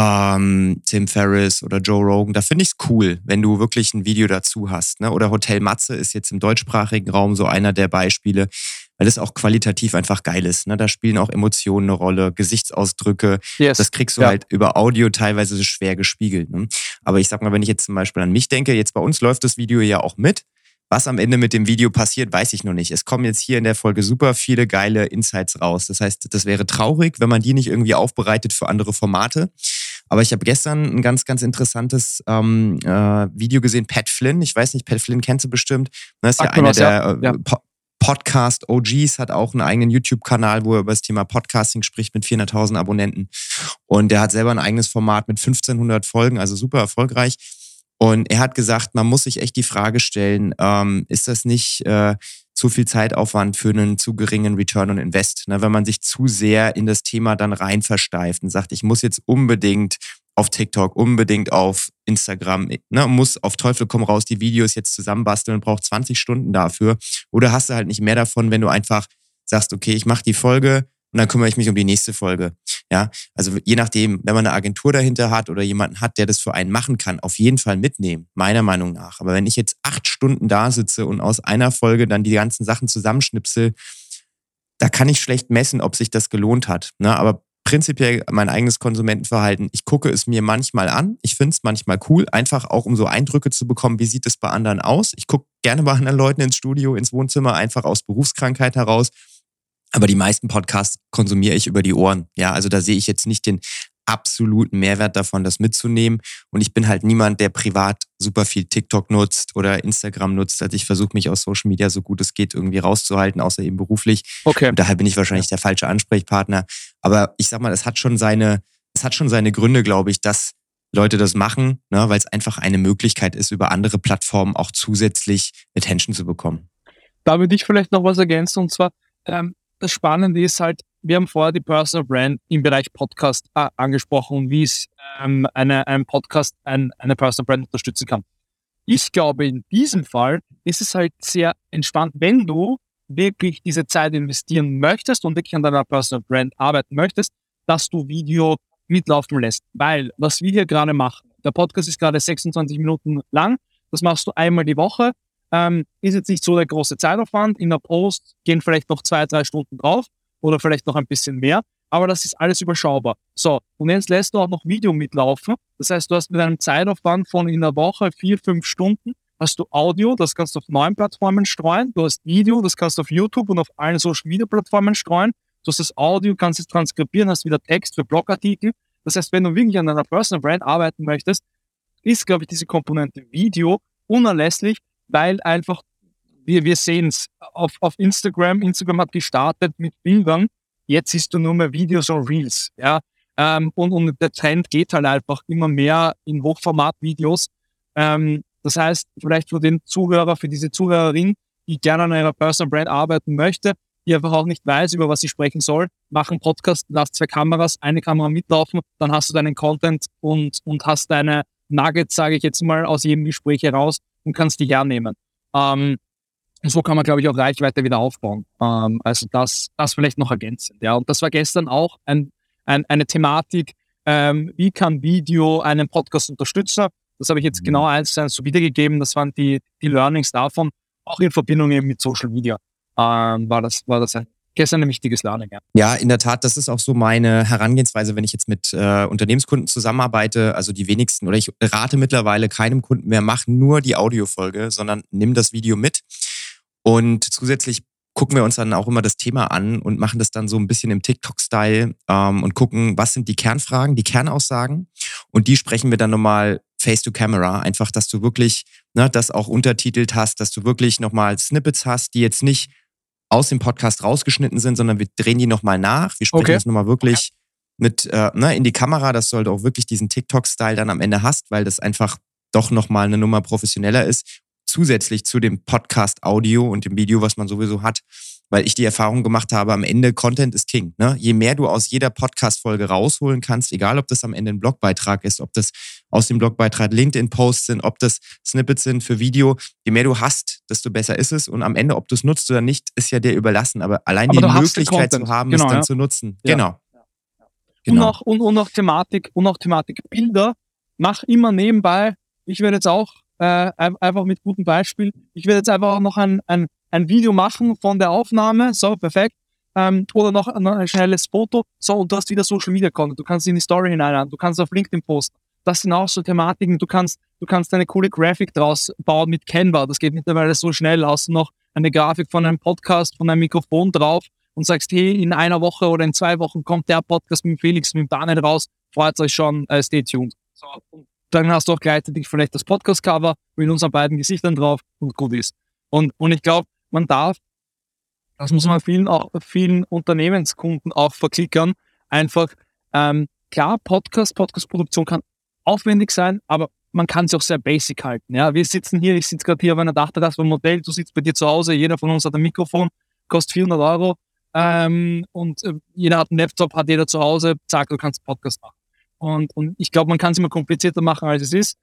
ähm, Tim Ferriss oder Joe Rogan, da finde ich es cool, wenn du wirklich ein Video dazu hast. Ne? Oder Hotel Matze ist jetzt im deutschsprachigen Raum so einer der Beispiele, weil es auch qualitativ einfach geil ist. Ne? Da spielen auch Emotionen eine Rolle, Gesichtsausdrücke. Yes. Das kriegst du ja. halt über Audio teilweise schwer gespiegelt. Ne? Aber ich sag mal, wenn ich jetzt zum Beispiel an mich denke, jetzt bei uns läuft das Video ja auch mit. Was am Ende mit dem Video passiert, weiß ich noch nicht. Es kommen jetzt hier in der Folge super viele geile Insights raus. Das heißt, das wäre traurig, wenn man die nicht irgendwie aufbereitet für andere Formate. Aber ich habe gestern ein ganz, ganz interessantes ähm, äh, Video gesehen. Pat Flynn, ich weiß nicht, Pat Flynn kennst du bestimmt. Das ist Sag ja einer der ja. Äh, Podcast OGs hat auch einen eigenen YouTube-Kanal, wo er über das Thema Podcasting spricht mit 400.000 Abonnenten. Und der hat selber ein eigenes Format mit 1500 Folgen, also super erfolgreich. Und er hat gesagt, man muss sich echt die Frage stellen, ähm, ist das nicht äh, zu viel Zeitaufwand für einen zu geringen Return on Invest? Ne? Wenn man sich zu sehr in das Thema dann rein versteift und sagt, ich muss jetzt unbedingt auf TikTok, unbedingt auf Instagram, ne, muss auf Teufel komm raus die Videos jetzt zusammenbasteln und braucht 20 Stunden dafür. Oder hast du halt nicht mehr davon, wenn du einfach sagst, okay, ich mache die Folge und dann kümmere ich mich um die nächste Folge. Ja, also je nachdem, wenn man eine Agentur dahinter hat oder jemanden hat, der das für einen machen kann, auf jeden Fall mitnehmen, meiner Meinung nach. Aber wenn ich jetzt acht Stunden da sitze und aus einer Folge dann die ganzen Sachen zusammenschnipsel, da kann ich schlecht messen, ob sich das gelohnt hat. Ne? Aber prinzipiell mein eigenes Konsumentenverhalten. Ich gucke es mir manchmal an. Ich finde es manchmal cool, einfach auch um so Eindrücke zu bekommen, wie sieht es bei anderen aus. Ich gucke gerne bei anderen Leuten ins Studio, ins Wohnzimmer, einfach aus Berufskrankheit heraus. Aber die meisten Podcasts konsumiere ich über die Ohren. Ja, also da sehe ich jetzt nicht den absoluten Mehrwert davon, das mitzunehmen. Und ich bin halt niemand, der privat super viel TikTok nutzt oder Instagram nutzt. Also ich versuche mich aus Social Media so gut es geht irgendwie rauszuhalten, außer eben beruflich. Okay. Und daher bin ich wahrscheinlich der falsche Ansprechpartner. Aber ich sag mal, es hat schon seine, es hat schon seine Gründe, glaube ich, dass Leute das machen, ne, weil es einfach eine Möglichkeit ist, über andere Plattformen auch zusätzlich Attention zu bekommen.
Da würde ich vielleicht noch was ergänzen und zwar, ähm, das Spannende ist halt, wir haben vorher die Personal Brand im Bereich Podcast äh, angesprochen wie es ähm, eine, ein Podcast ein, eine Personal Brand unterstützen kann. Ich glaube, in diesem Fall ist es halt sehr entspannt, wenn du wirklich diese Zeit investieren möchtest und wirklich an deiner Personal Brand arbeiten möchtest, dass du Video mitlaufen lässt. Weil, was wir hier gerade machen, der Podcast ist gerade 26 Minuten lang, das machst du einmal die Woche, ähm, ist jetzt nicht so der große Zeitaufwand. In der Post gehen vielleicht noch zwei, drei Stunden drauf oder vielleicht noch ein bisschen mehr, aber das ist alles überschaubar. So, und jetzt lässt du auch noch Video mitlaufen. Das heißt, du hast mit einem Zeitaufwand von in der Woche vier, fünf Stunden, hast du Audio, das kannst du auf neuen Plattformen streuen. Du hast Video, das kannst du auf YouTube und auf allen Social Media Plattformen streuen. Du hast das Audio, kannst es transkribieren, hast wieder Text für Blogartikel. Das heißt, wenn du wirklich an deiner Personal Brand arbeiten möchtest, ist, glaube ich, diese Komponente Video unerlässlich, weil einfach, wir, wir sehen es auf, auf Instagram. Instagram hat gestartet mit Bildern. Jetzt siehst du nur mehr Videos und Reels. Ja? Ähm, und, und der Trend geht halt einfach immer mehr in Hochformat-Videos. Ähm, das heißt, vielleicht für den Zuhörer, für diese Zuhörerin, die gerne an einer Personal Brand arbeiten möchte, die einfach auch nicht weiß, über was sie sprechen soll, mach einen Podcast, lass zwei Kameras, eine Kamera mitlaufen, dann hast du deinen Content und, und hast deine Nuggets, sage ich jetzt mal, aus jedem Gespräch heraus und kannst die hernehmen. Ähm, und so kann man, glaube ich, auch Reichweite wieder aufbauen. Ähm, also das, das vielleicht noch ergänzend. Ja, und das war gestern auch ein, ein, eine Thematik, ähm, wie kann Video einen Podcast unterstützen? Das habe ich jetzt mhm. genau eins zu eins so wiedergegeben. Das waren die, die Learnings davon, auch in Verbindung eben mit Social Media. Ähm, war das, war das ein gestern ein wichtiges Learning. Ja.
ja, in der Tat, das ist auch so meine Herangehensweise, wenn ich jetzt mit äh, Unternehmenskunden zusammenarbeite. Also die wenigsten oder ich rate mittlerweile keinem Kunden mehr, mach nur die Audiofolge, sondern nimm das Video mit. Und zusätzlich gucken wir uns dann auch immer das Thema an und machen das dann so ein bisschen im TikTok-Style ähm, und gucken, was sind die Kernfragen, die Kernaussagen. Und die sprechen wir dann nochmal face to camera. Einfach, dass du wirklich ne, das auch untertitelt hast, dass du wirklich nochmal Snippets hast, die jetzt nicht aus dem Podcast rausgeschnitten sind, sondern wir drehen die nochmal nach. Wir sprechen okay. das nochmal wirklich mit äh, ne, in die Kamera, dass du halt auch wirklich diesen TikTok-Style dann am Ende hast, weil das einfach doch nochmal eine Nummer professioneller ist. Zusätzlich zu dem Podcast-Audio und dem Video, was man sowieso hat, weil ich die Erfahrung gemacht habe, am Ende Content ist King. Ne? Je mehr du aus jeder Podcast-Folge rausholen kannst, egal ob das am Ende ein Blogbeitrag ist, ob das aus dem Blogbeitrag LinkedIn-Posts sind, ob das Snippets sind für Video, je mehr du hast, desto besser ist es. Und am Ende, ob du es nutzt oder nicht, ist ja dir überlassen. Aber allein Aber die Möglichkeit zu haben, genau, es dann ja. zu nutzen. Ja. Genau.
genau. Und, auch, und, und auch Thematik, und auch Thematik Bilder. Mach immer nebenbei. Ich werde jetzt auch äh, einfach mit gutem Beispiel. Ich werde jetzt einfach auch noch ein, ein ein Video machen von der Aufnahme, so, perfekt. Ähm, oder noch ein, ein schnelles Foto, so, und du hast wieder Social Media Content. Du kannst in die Story hinein, du kannst auf LinkedIn posten. Das sind auch so Thematiken. Du kannst, du kannst eine coole Grafik draus bauen mit Canva. Das geht mittlerweile so schnell. Hast du noch eine Grafik von einem Podcast, von einem Mikrofon drauf und sagst, hey, in einer Woche oder in zwei Wochen kommt der Podcast mit Felix, mit Daniel raus. Freut euch schon, äh, stay tuned. So, dann hast du auch gleichzeitig vielleicht das Podcast-Cover mit unseren beiden Gesichtern drauf und gut ist. Und, und ich glaube, man darf das muss man vielen, auch, vielen Unternehmenskunden auch verklickern. Einfach, ähm, klar, Podcast, Podcast-Produktion kann aufwendig sein, aber man kann sie auch sehr basic halten. Ja, wir sitzen hier, ich sitze gerade hier auf einer Dachterrasse vom Modell, du sitzt bei dir zu Hause, jeder von uns hat ein Mikrofon, kostet 400 Euro ähm, und äh, jeder hat einen Laptop, hat jeder zu Hause, zack, du kannst einen Podcast machen. Und, und ich glaube, man kann es immer komplizierter machen, als es ist.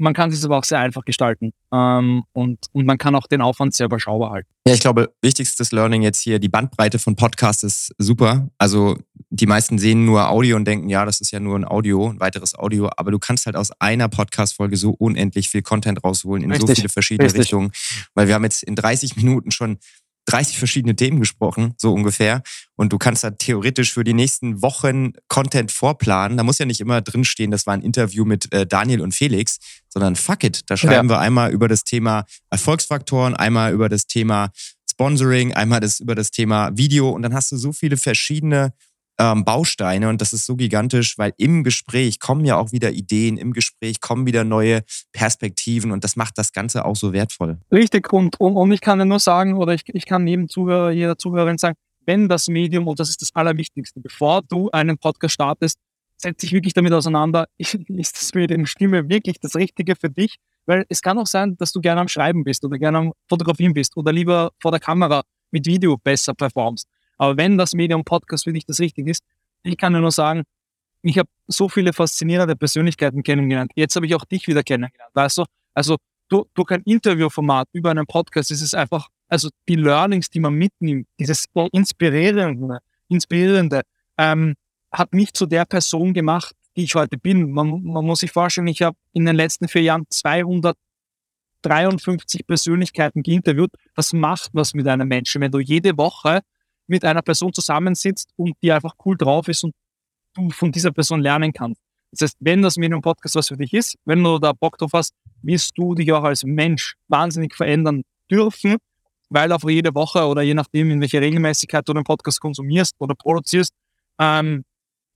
Man kann es aber auch sehr einfach gestalten. Ähm, und, und man kann auch den Aufwand sehr überschaubar halten.
Ja, ich glaube, wichtigstes Learning jetzt hier, die Bandbreite von Podcasts ist super. Also die meisten sehen nur Audio und denken, ja, das ist ja nur ein Audio, ein weiteres Audio. Aber du kannst halt aus einer Podcast-Folge so unendlich viel Content rausholen in Richtig. so viele verschiedene Richtig. Richtungen. Weil wir haben jetzt in 30 Minuten schon 30 verschiedene Themen gesprochen, so ungefähr. Und du kannst da theoretisch für die nächsten Wochen Content vorplanen. Da muss ja nicht immer drinstehen, das war ein Interview mit äh, Daniel und Felix, sondern fuck it. Da schreiben ja. wir einmal über das Thema Erfolgsfaktoren, einmal über das Thema Sponsoring, einmal das, über das Thema Video. Und dann hast du so viele verschiedene ähm, Bausteine und das ist so gigantisch, weil im Gespräch kommen ja auch wieder Ideen, im Gespräch kommen wieder neue Perspektiven und das macht das Ganze auch so wertvoll.
Richtig und, und, und ich kann ja nur sagen oder ich, ich kann jedem Zuhörer, jeder Zuhörerin sagen, wenn das Medium, und das ist das Allerwichtigste, bevor du einen Podcast startest, setz dich wirklich damit auseinander, ist das Medium Stimme wirklich das Richtige für dich? Weil es kann auch sein, dass du gerne am Schreiben bist oder gerne am Fotografieren bist oder lieber vor der Kamera mit Video besser performst. Aber wenn das Medium Podcast für dich das Richtige ist, ich kann dir nur sagen, ich habe so viele faszinierende Persönlichkeiten kennengelernt. Jetzt habe ich auch dich wieder kennengelernt. Weißt du, also du, durch ein Interviewformat über einen Podcast ist es einfach, also die Learnings, die man mitnimmt, dieses Inspirierende, Inspirierende, ähm, hat mich zu der Person gemacht, die ich heute bin. Man, man muss sich vorstellen, ich habe in den letzten vier Jahren 253 Persönlichkeiten geinterviewt. Das macht was mit einem Menschen, wenn du jede Woche mit einer Person zusammensitzt und die einfach cool drauf ist und du von dieser Person lernen kannst. Das heißt, wenn das Medium Podcast was für dich ist, wenn du da Bock drauf hast, wirst du dich auch als Mensch wahnsinnig verändern dürfen, weil auch jede Woche oder je nachdem, in welcher Regelmäßigkeit du den Podcast konsumierst oder produzierst, ähm,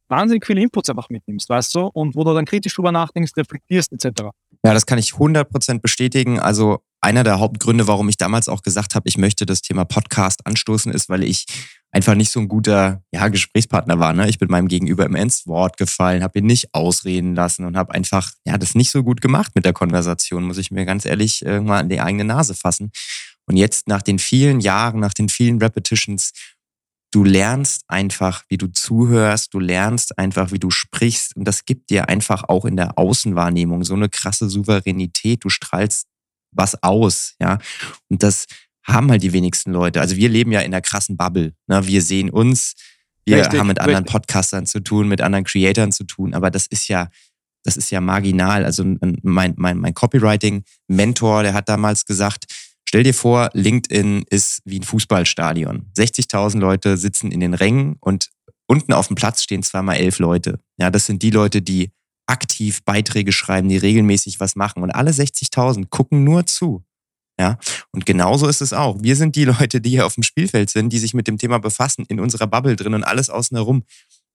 wahnsinnig viele Inputs einfach mitnimmst, weißt du, und wo du dann kritisch drüber nachdenkst, reflektierst etc.
Ja, das kann ich 100% bestätigen. Also einer der Hauptgründe, warum ich damals auch gesagt habe, ich möchte das Thema Podcast anstoßen, ist, weil ich einfach nicht so ein guter ja, Gesprächspartner war. Ne? Ich bin meinem Gegenüber immer ins Wort gefallen, habe ihn nicht ausreden lassen und habe einfach ja das nicht so gut gemacht mit der Konversation, muss ich mir ganz ehrlich äh, mal an die eigene Nase fassen. Und jetzt nach den vielen Jahren, nach den vielen Repetitions, du lernst einfach, wie du zuhörst, du lernst einfach, wie du sprichst und das gibt dir einfach auch in der Außenwahrnehmung so eine krasse Souveränität. Du strahlst was aus, ja. Und das haben halt die wenigsten Leute. Also wir leben ja in einer krassen Bubble. Ne? Wir sehen uns, wir richtig, haben mit anderen richtig. Podcastern zu tun, mit anderen Creatoren zu tun, aber das ist ja, das ist ja marginal. Also mein, mein, mein Copywriting-Mentor, der hat damals gesagt, stell dir vor, LinkedIn ist wie ein Fußballstadion. 60.000 Leute sitzen in den Rängen und unten auf dem Platz stehen zweimal elf Leute. Ja, das sind die Leute, die aktiv Beiträge schreiben, die regelmäßig was machen. Und alle 60.000 gucken nur zu. Ja, und genauso ist es auch. Wir sind die Leute, die hier auf dem Spielfeld sind, die sich mit dem Thema befassen, in unserer Bubble drin und alles außen herum.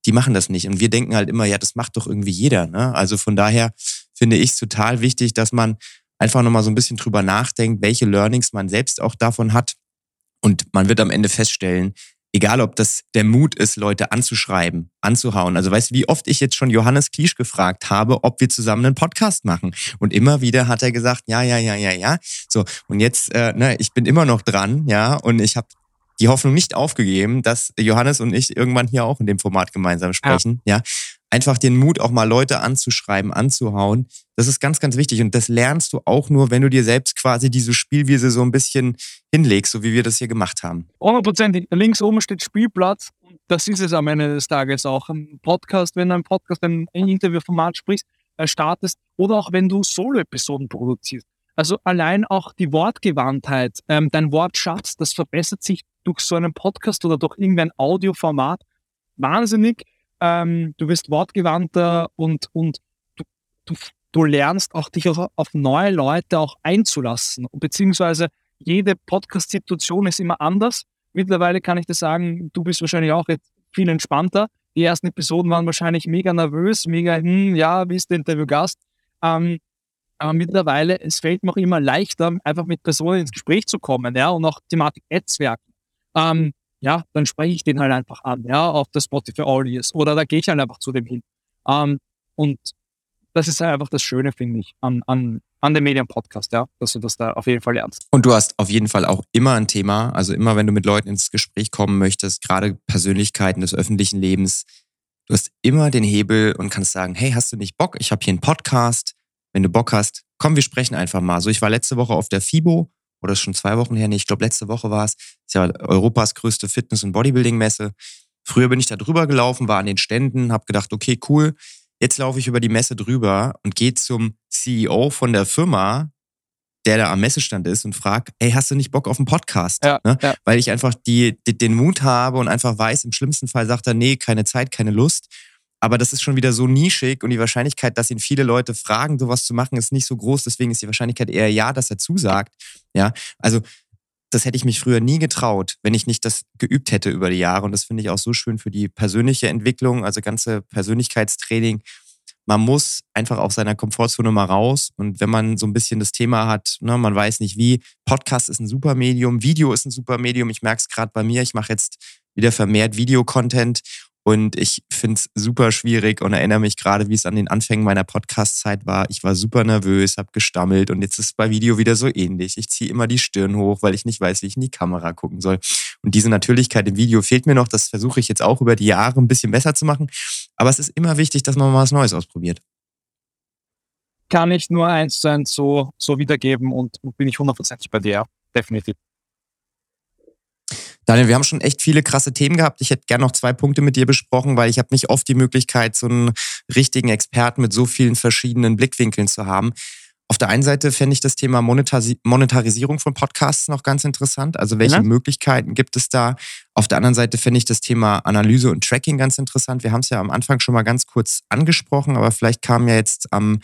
Die machen das nicht. Und wir denken halt immer, ja, das macht doch irgendwie jeder. Ne? Also von daher finde ich es total wichtig, dass man einfach nochmal so ein bisschen drüber nachdenkt, welche Learnings man selbst auch davon hat. Und man wird am Ende feststellen, egal ob das der Mut ist, Leute anzuschreiben, anzuhauen. Also weißt du, wie oft ich jetzt schon Johannes Kliesch gefragt habe, ob wir zusammen einen Podcast machen. Und immer wieder hat er gesagt, ja, ja, ja, ja, ja. So, und jetzt, äh, ne, ich bin immer noch dran, ja, und ich habe die Hoffnung nicht aufgegeben, dass Johannes und ich irgendwann hier auch in dem Format gemeinsam sprechen. Ja. ja einfach den Mut, auch mal Leute anzuschreiben, anzuhauen. Das ist ganz, ganz wichtig. Und das lernst du auch nur, wenn du dir selbst quasi diese Spielwiese so ein bisschen hinlegst, so wie wir das hier gemacht haben.
100%. Links oben steht Spielplatz. Das ist es am Ende des Tages auch. Ein Podcast, wenn du ein Podcast, ein Interviewformat sprichst, äh, startest oder auch wenn du Solo-Episoden produzierst. Also allein auch die Wortgewandtheit, ähm, dein Wortschatz, das verbessert sich durch so einen Podcast oder durch irgendein Audioformat wahnsinnig ähm, du wirst wortgewandter und, und du, du, du lernst auch dich auch auf neue Leute auch einzulassen. Beziehungsweise jede Podcast-Situation ist immer anders. Mittlerweile kann ich dir sagen, du bist wahrscheinlich auch jetzt viel entspannter. Die ersten Episoden waren wahrscheinlich mega nervös, mega, hm, ja, wie ist der Interviewgast? Ähm, aber mittlerweile, es fällt mir auch immer leichter, einfach mit Personen ins Gespräch zu kommen, ja, und auch Thematik Netzwerken. Ähm, ja, dann spreche ich den halt einfach an, ja, auf der Spotify Audios oder da gehe ich halt einfach zu dem hin. Ähm, und das ist halt einfach das Schöne, finde ich, an, an, an dem Medienpodcast, ja, dass du das da auf jeden Fall lernst.
Und du hast auf jeden Fall auch immer ein Thema, also immer, wenn du mit Leuten ins Gespräch kommen möchtest, gerade Persönlichkeiten des öffentlichen Lebens, du hast immer den Hebel und kannst sagen, hey, hast du nicht Bock? Ich habe hier einen Podcast. Wenn du Bock hast, komm, wir sprechen einfach mal. So, ich war letzte Woche auf der FIBO oder ist schon zwei Wochen her, nee, ich glaube letzte Woche war es. Ist ja Europas größte Fitness- und Bodybuilding-Messe. Früher bin ich da drüber gelaufen, war an den Ständen, habe gedacht, okay, cool. Jetzt laufe ich über die Messe drüber und gehe zum CEO von der Firma, der da am Messestand ist und frage, hey, hast du nicht Bock auf einen Podcast?
Ja,
ne?
ja.
Weil ich einfach die, die, den Mut habe und einfach weiß, im schlimmsten Fall sagt er, nee, keine Zeit, keine Lust. Aber das ist schon wieder so nischig und die Wahrscheinlichkeit, dass ihn viele Leute fragen, sowas zu machen, ist nicht so groß. Deswegen ist die Wahrscheinlichkeit eher ja, dass er zusagt. Ja, also das hätte ich mich früher nie getraut, wenn ich nicht das geübt hätte über die Jahre. Und das finde ich auch so schön für die persönliche Entwicklung, also ganze Persönlichkeitstraining. Man muss einfach aus seiner Komfortzone mal raus. Und wenn man so ein bisschen das Thema hat, ne, man weiß nicht wie, Podcast ist ein super Medium, Video ist ein super Medium. Ich merke es gerade bei mir, ich mache jetzt wieder vermehrt Videocontent und ich finde es super schwierig und erinnere mich gerade, wie es an den Anfängen meiner Podcast-Zeit war. Ich war super nervös, habe gestammelt und jetzt ist es bei Video wieder so ähnlich. Ich ziehe immer die Stirn hoch, weil ich nicht weiß, wie ich in die Kamera gucken soll. Und diese Natürlichkeit im Video fehlt mir noch. Das versuche ich jetzt auch über die Jahre ein bisschen besser zu machen. Aber es ist immer wichtig, dass man mal was Neues ausprobiert.
Kann ich nur eins zu eins so, so wiedergeben und bin ich hundertprozentig bei dir, definitiv.
Daniel, wir haben schon echt viele krasse Themen gehabt. Ich hätte gerne noch zwei Punkte mit dir besprochen, weil ich habe nicht oft die Möglichkeit, so einen richtigen Experten mit so vielen verschiedenen Blickwinkeln zu haben. Auf der einen Seite fände ich das Thema Monetari Monetarisierung von Podcasts noch ganz interessant. Also welche ja. Möglichkeiten gibt es da? Auf der anderen Seite fände ich das Thema Analyse und Tracking ganz interessant. Wir haben es ja am Anfang schon mal ganz kurz angesprochen, aber vielleicht kamen ja jetzt ähm,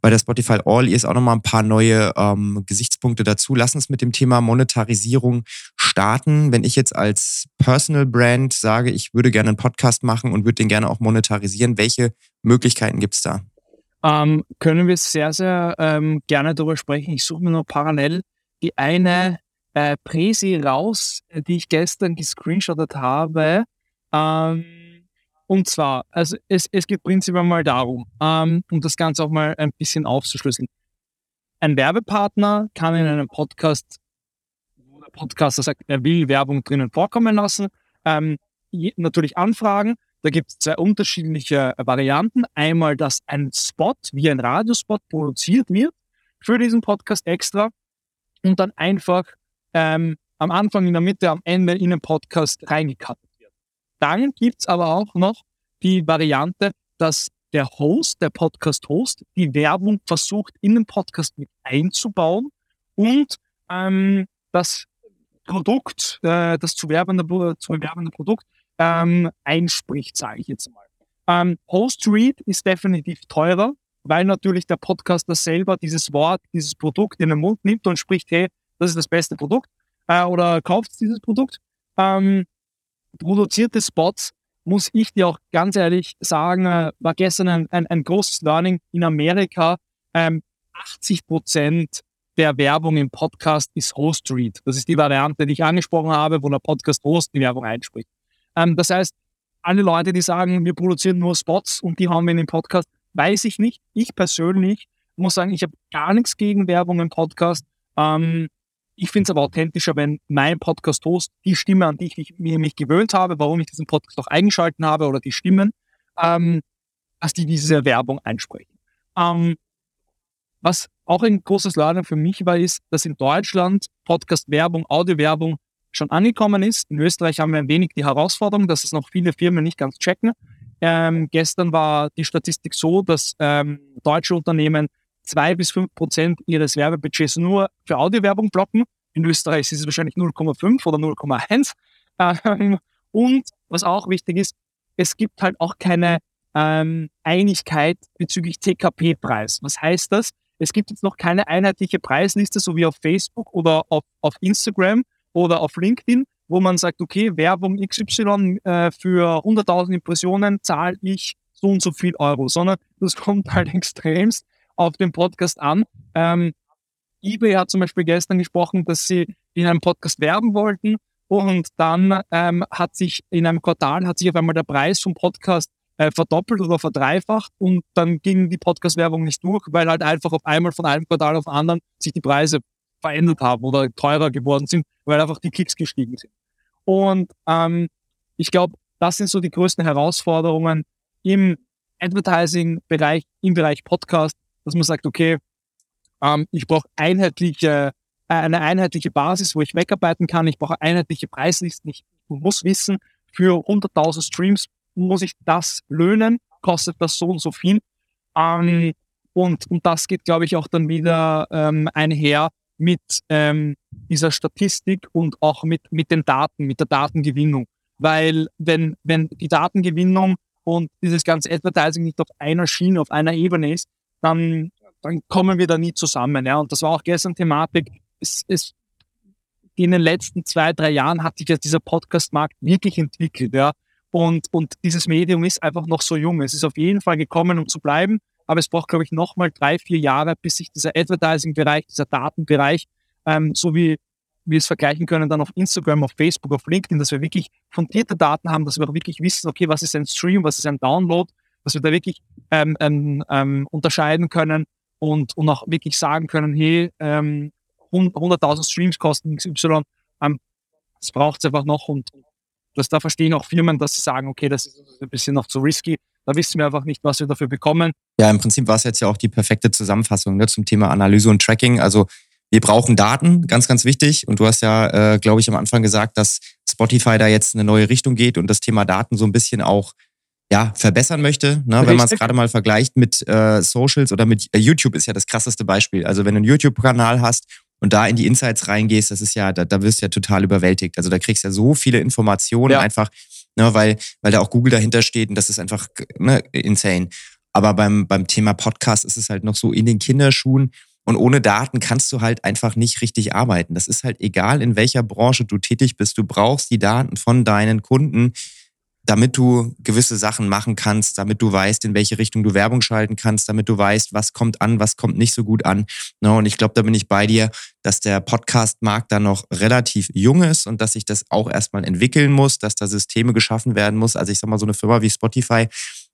bei der Spotify All Ears auch noch mal ein paar neue ähm, Gesichtspunkte dazu. Lass uns mit dem Thema Monetarisierung starten. Wenn ich jetzt als Personal Brand sage, ich würde gerne einen Podcast machen und würde den gerne auch monetarisieren, welche Möglichkeiten gibt es da?
Ähm, können wir sehr, sehr ähm, gerne darüber sprechen. Ich suche mir nur parallel die eine äh, Präsi raus, die ich gestern gescreenshottet habe. Ähm, und zwar, also es, es geht prinzipiell mal darum, ähm, um das Ganze auch mal ein bisschen aufzuschlüsseln. Ein Werbepartner kann in einem Podcast, wo der Podcaster sagt, er will Werbung drinnen vorkommen lassen, ähm, natürlich anfragen da gibt es zwei unterschiedliche Varianten. Einmal, dass ein Spot wie ein Radiospot produziert wird für diesen Podcast extra und dann einfach ähm, am Anfang, in der Mitte, am Ende in den Podcast reingekattet wird. Dann gibt es aber auch noch die Variante, dass der Host, der Podcast-Host, die Werbung versucht, in den Podcast mit einzubauen und ähm, das Produkt, äh, das zu werbende, zu werbende Produkt ähm, einspricht, sage ich jetzt mal. Ähm, Host Read ist definitiv teurer, weil natürlich der Podcaster selber dieses Wort, dieses Produkt in den Mund nimmt und spricht, hey, das ist das beste Produkt äh, oder kauft dieses Produkt. Ähm, produzierte Spots, muss ich dir auch ganz ehrlich sagen, äh, war gestern ein, ein, ein, großes Learning in Amerika. Ähm, 80 Prozent der Werbung im Podcast ist Host Read. Das ist die Variante, die ich angesprochen habe, wo der Podcast-Host die Werbung einspricht. Ähm, das heißt, alle Leute, die sagen, wir produzieren nur Spots und die haben wir in dem Podcast, weiß ich nicht. Ich persönlich muss sagen, ich habe gar nichts gegen Werbung im Podcast. Ähm, ich finde es aber authentischer, wenn mein Podcast-Host die Stimme, an die ich mich, mich gewöhnt habe, warum ich diesen Podcast auch eingeschalten habe oder die Stimmen, ähm, als die diese Werbung einsprechen. Ähm, was auch ein großes Learning für mich war, ist, dass in Deutschland Podcast-Werbung, Audio-Werbung schon angekommen ist. In Österreich haben wir ein wenig die Herausforderung, dass es noch viele Firmen nicht ganz checken. Ähm, gestern war die Statistik so, dass ähm, deutsche Unternehmen zwei bis fünf Prozent ihres Werbebudgets nur für Audiowerbung blocken. In Österreich ist es wahrscheinlich 0,5 oder 0,1. Ähm, und was auch wichtig ist, es gibt halt auch keine ähm, Einigkeit bezüglich TKP-Preis. Was heißt das? Es gibt jetzt noch keine einheitliche Preisliste, so wie auf Facebook oder auf, auf Instagram, oder auf LinkedIn, wo man sagt, okay, Werbung XY äh, für 100.000 Impressionen zahle ich so und so viel Euro, sondern das kommt halt extremst auf den Podcast an. Ähm, eBay hat zum Beispiel gestern gesprochen, dass sie in einem Podcast werben wollten Und dann ähm, hat sich in einem Quartal hat sich auf einmal der Preis vom Podcast äh, verdoppelt oder verdreifacht und dann ging die Podcast-Werbung nicht durch, weil halt einfach auf einmal von einem Quartal auf den anderen sich die Preise verändert haben oder teurer geworden sind, weil einfach die Klicks gestiegen sind. Und ähm, ich glaube, das sind so die größten Herausforderungen im Advertising-Bereich, im Bereich Podcast, dass man sagt, okay, ähm, ich brauche einheitliche, äh, eine einheitliche Basis, wo ich wegarbeiten kann. Ich brauche einheitliche Preislisten. Ich muss wissen, für 100.000 Streams muss ich das löhnen, kostet das so und so viel. Ähm, und, und das geht, glaube ich, auch dann wieder ähm, einher mit ähm, dieser Statistik und auch mit, mit den Daten, mit der Datengewinnung. Weil wenn, wenn die Datengewinnung und dieses ganze Advertising nicht auf einer Schiene, auf einer Ebene ist, dann, dann kommen wir da nie zusammen. Ja. Und das war auch gestern Thematik. Es, es, in den letzten zwei, drei Jahren hat sich ja dieser Podcast-Markt wirklich entwickelt. Ja. Und, und dieses Medium ist einfach noch so jung. Es ist auf jeden Fall gekommen, um zu bleiben. Aber es braucht, glaube ich, nochmal drei, vier Jahre, bis sich dieser Advertising-Bereich, dieser Datenbereich, ähm, so wie wir es vergleichen können dann auf Instagram, auf Facebook, auf LinkedIn, dass wir wirklich fundierte Daten haben, dass wir auch wirklich wissen, okay, was ist ein Stream, was ist ein Download, dass wir da wirklich ähm, ähm, ähm unterscheiden können und, und auch wirklich sagen können, hey, ähm, 100.000 Streams kosten XY, ähm, das braucht es einfach noch und das, da verstehen auch Firmen, dass sie sagen, okay, das ist ein bisschen noch zu risky, da wissen wir einfach nicht, was wir dafür bekommen.
Ja, im Prinzip war es jetzt ja auch die perfekte Zusammenfassung ne, zum Thema Analyse und Tracking. Also wir brauchen Daten, ganz, ganz wichtig. Und du hast ja, äh, glaube ich, am Anfang gesagt, dass Spotify da jetzt eine neue Richtung geht und das Thema Daten so ein bisschen auch ja, verbessern möchte. Ne? Wenn man es gerade mal vergleicht mit äh, Socials oder mit äh, YouTube ist ja das krasseste Beispiel. Also wenn du einen YouTube-Kanal hast und da in die Insights reingehst, das ist ja, da, da wirst du ja total überwältigt. Also da kriegst du ja so viele Informationen ja. einfach, ne, weil, weil da auch Google dahinter steht und das ist einfach ne, insane. Aber beim, beim Thema Podcast ist es halt noch so in den Kinderschuhen. Und ohne Daten kannst du halt einfach nicht richtig arbeiten. Das ist halt egal, in welcher Branche du tätig bist. Du brauchst die Daten von deinen Kunden, damit du gewisse Sachen machen kannst, damit du weißt, in welche Richtung du Werbung schalten kannst, damit du weißt, was kommt an, was kommt nicht so gut an. Und ich glaube, da bin ich bei dir, dass der Podcast-Markt da noch relativ jung ist und dass sich das auch erstmal entwickeln muss, dass da Systeme geschaffen werden muss. Also ich sag mal, so eine Firma wie Spotify,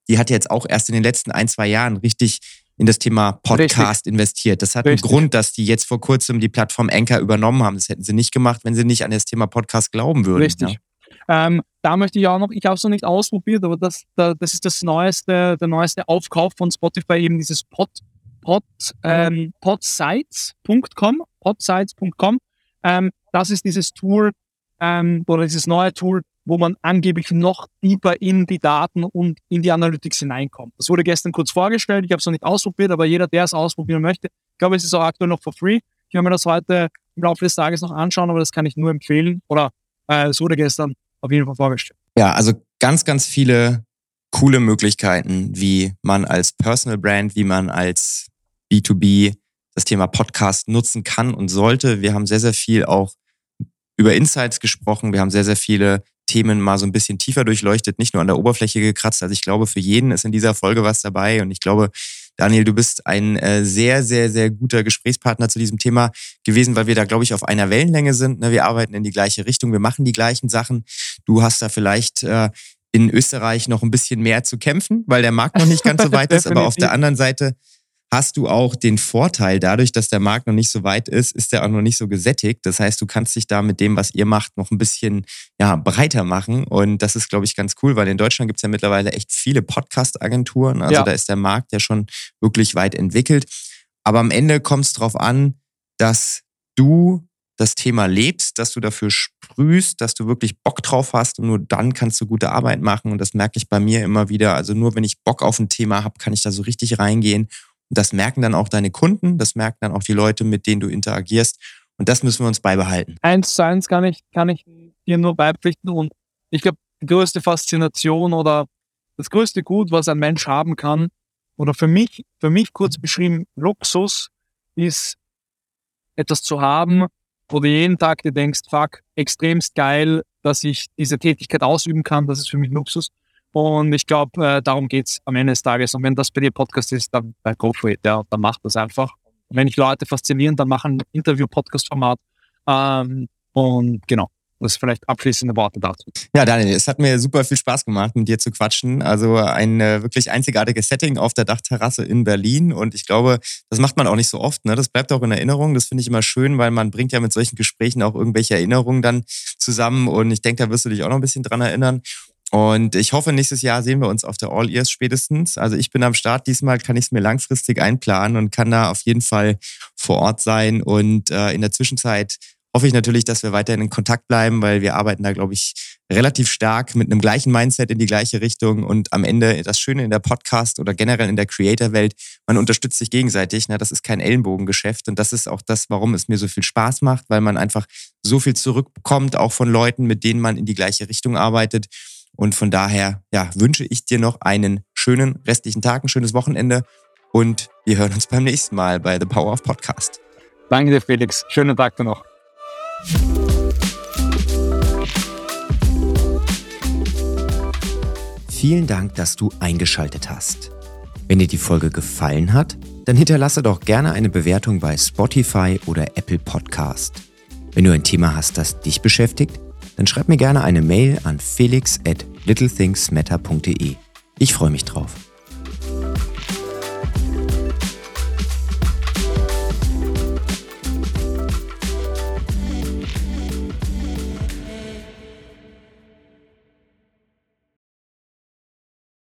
die hat jetzt auch erst in den letzten ein, zwei Jahren richtig in das Thema Podcast Richtig. investiert. Das hat Richtig. einen Grund, dass die jetzt vor kurzem die Plattform Anchor übernommen haben. Das hätten sie nicht gemacht, wenn sie nicht an das Thema Podcast glauben würden.
Richtig. Ja. Ähm, da möchte ich auch noch, ich habe es noch nicht ausprobiert, aber das, das ist das neueste, der neueste Aufkauf von Spotify, eben dieses Pod, Pod, ähm, podsites.com, podsites.com. Ähm, das ist dieses Tool ähm, oder dieses neue Tool, wo man angeblich noch tiefer in die Daten und in die Analytics hineinkommt. Das wurde gestern kurz vorgestellt, ich habe es noch nicht ausprobiert, aber jeder, der es ausprobieren möchte, ich glaube, es ist auch aktuell noch for free. Ich werde mir das heute im Laufe des Tages noch anschauen, aber das kann ich nur empfehlen. Oder äh, es wurde gestern auf jeden Fall vorgestellt.
Ja, also ganz, ganz viele coole Möglichkeiten, wie man als Personal Brand, wie man als B2B das Thema Podcast nutzen kann und sollte. Wir haben sehr, sehr viel auch über Insights gesprochen. Wir haben sehr, sehr viele Themen mal so ein bisschen tiefer durchleuchtet, nicht nur an der Oberfläche gekratzt. Also ich glaube, für jeden ist in dieser Folge was dabei und ich glaube, Daniel, du bist ein äh, sehr, sehr, sehr guter Gesprächspartner zu diesem Thema gewesen, weil wir da, glaube ich, auf einer Wellenlänge sind. Ne? Wir arbeiten in die gleiche Richtung, wir machen die gleichen Sachen. Du hast da vielleicht äh, in Österreich noch ein bisschen mehr zu kämpfen, weil der Markt noch nicht ganz so weit ist. Aber auf der anderen Seite hast du auch den Vorteil, dadurch, dass der Markt noch nicht so weit ist, ist der auch noch nicht so gesättigt. Das heißt, du kannst dich da mit dem, was ihr macht, noch ein bisschen ja, breiter machen. Und das ist, glaube ich, ganz cool, weil in Deutschland gibt es ja mittlerweile echt viele Podcast-Agenturen. Also ja. da ist der Markt ja schon wirklich weit entwickelt. Aber am Ende kommt es darauf an, dass du das Thema lebst, dass du dafür sprühst, dass du wirklich Bock drauf hast und nur dann kannst du gute Arbeit machen. Und das merke ich bei mir immer wieder. Also nur wenn ich Bock auf ein Thema habe, kann ich da so richtig reingehen das merken dann auch deine Kunden, das merken dann auch die Leute, mit denen du interagierst. Und das müssen wir uns beibehalten.
Eins zu eins kann ich, kann ich dir nur beipflichten. Und ich glaube, die größte Faszination oder das größte Gut, was ein Mensch haben kann, oder für mich, für mich kurz beschrieben, Luxus ist etwas zu haben, wo du jeden Tag dir denkst, fuck, extremst geil, dass ich diese Tätigkeit ausüben kann, das ist für mich Luxus. Und ich glaube, äh, darum geht's am Ende des Tages. Und wenn das bei dir Podcast ist, dann äh, go for it. Ja, dann mach das einfach. Und wenn ich Leute faszinieren, dann machen ein Interview-Podcast-Format. Ähm, und genau, Das vielleicht abschließende Worte dazu.
Ja, Daniel, es hat mir super viel Spaß gemacht, mit dir zu quatschen. Also ein äh, wirklich einzigartiges Setting auf der Dachterrasse in Berlin. Und ich glaube, das macht man auch nicht so oft. Ne? Das bleibt auch in Erinnerung. Das finde ich immer schön, weil man bringt ja mit solchen Gesprächen auch irgendwelche Erinnerungen dann zusammen. Und ich denke, da wirst du dich auch noch ein bisschen dran erinnern. Und ich hoffe, nächstes Jahr sehen wir uns auf der All Ears spätestens. Also ich bin am Start. Diesmal kann ich es mir langfristig einplanen und kann da auf jeden Fall vor Ort sein. Und äh, in der Zwischenzeit hoffe ich natürlich, dass wir weiterhin in Kontakt bleiben, weil wir arbeiten da, glaube ich, relativ stark mit einem gleichen Mindset in die gleiche Richtung. Und am Ende das Schöne in der Podcast oder generell in der Creator-Welt, man unterstützt sich gegenseitig. Ne? Das ist kein Ellenbogengeschäft. Und das ist auch das, warum es mir so viel Spaß macht, weil man einfach so viel zurückbekommt, auch von Leuten, mit denen man in die gleiche Richtung arbeitet. Und von daher ja, wünsche ich dir noch einen schönen restlichen Tag, ein schönes Wochenende und wir hören uns beim nächsten Mal bei The Power of Podcast.
Danke dir, Felix. Schönen Tag dir noch.
Vielen Dank, dass du eingeschaltet hast. Wenn dir die Folge gefallen hat, dann hinterlasse doch gerne eine Bewertung bei Spotify oder Apple Podcast. Wenn du ein Thema hast, das dich beschäftigt, dann schreib mir gerne eine Mail an felix at littlethingsmatter.de. Ich freue mich drauf.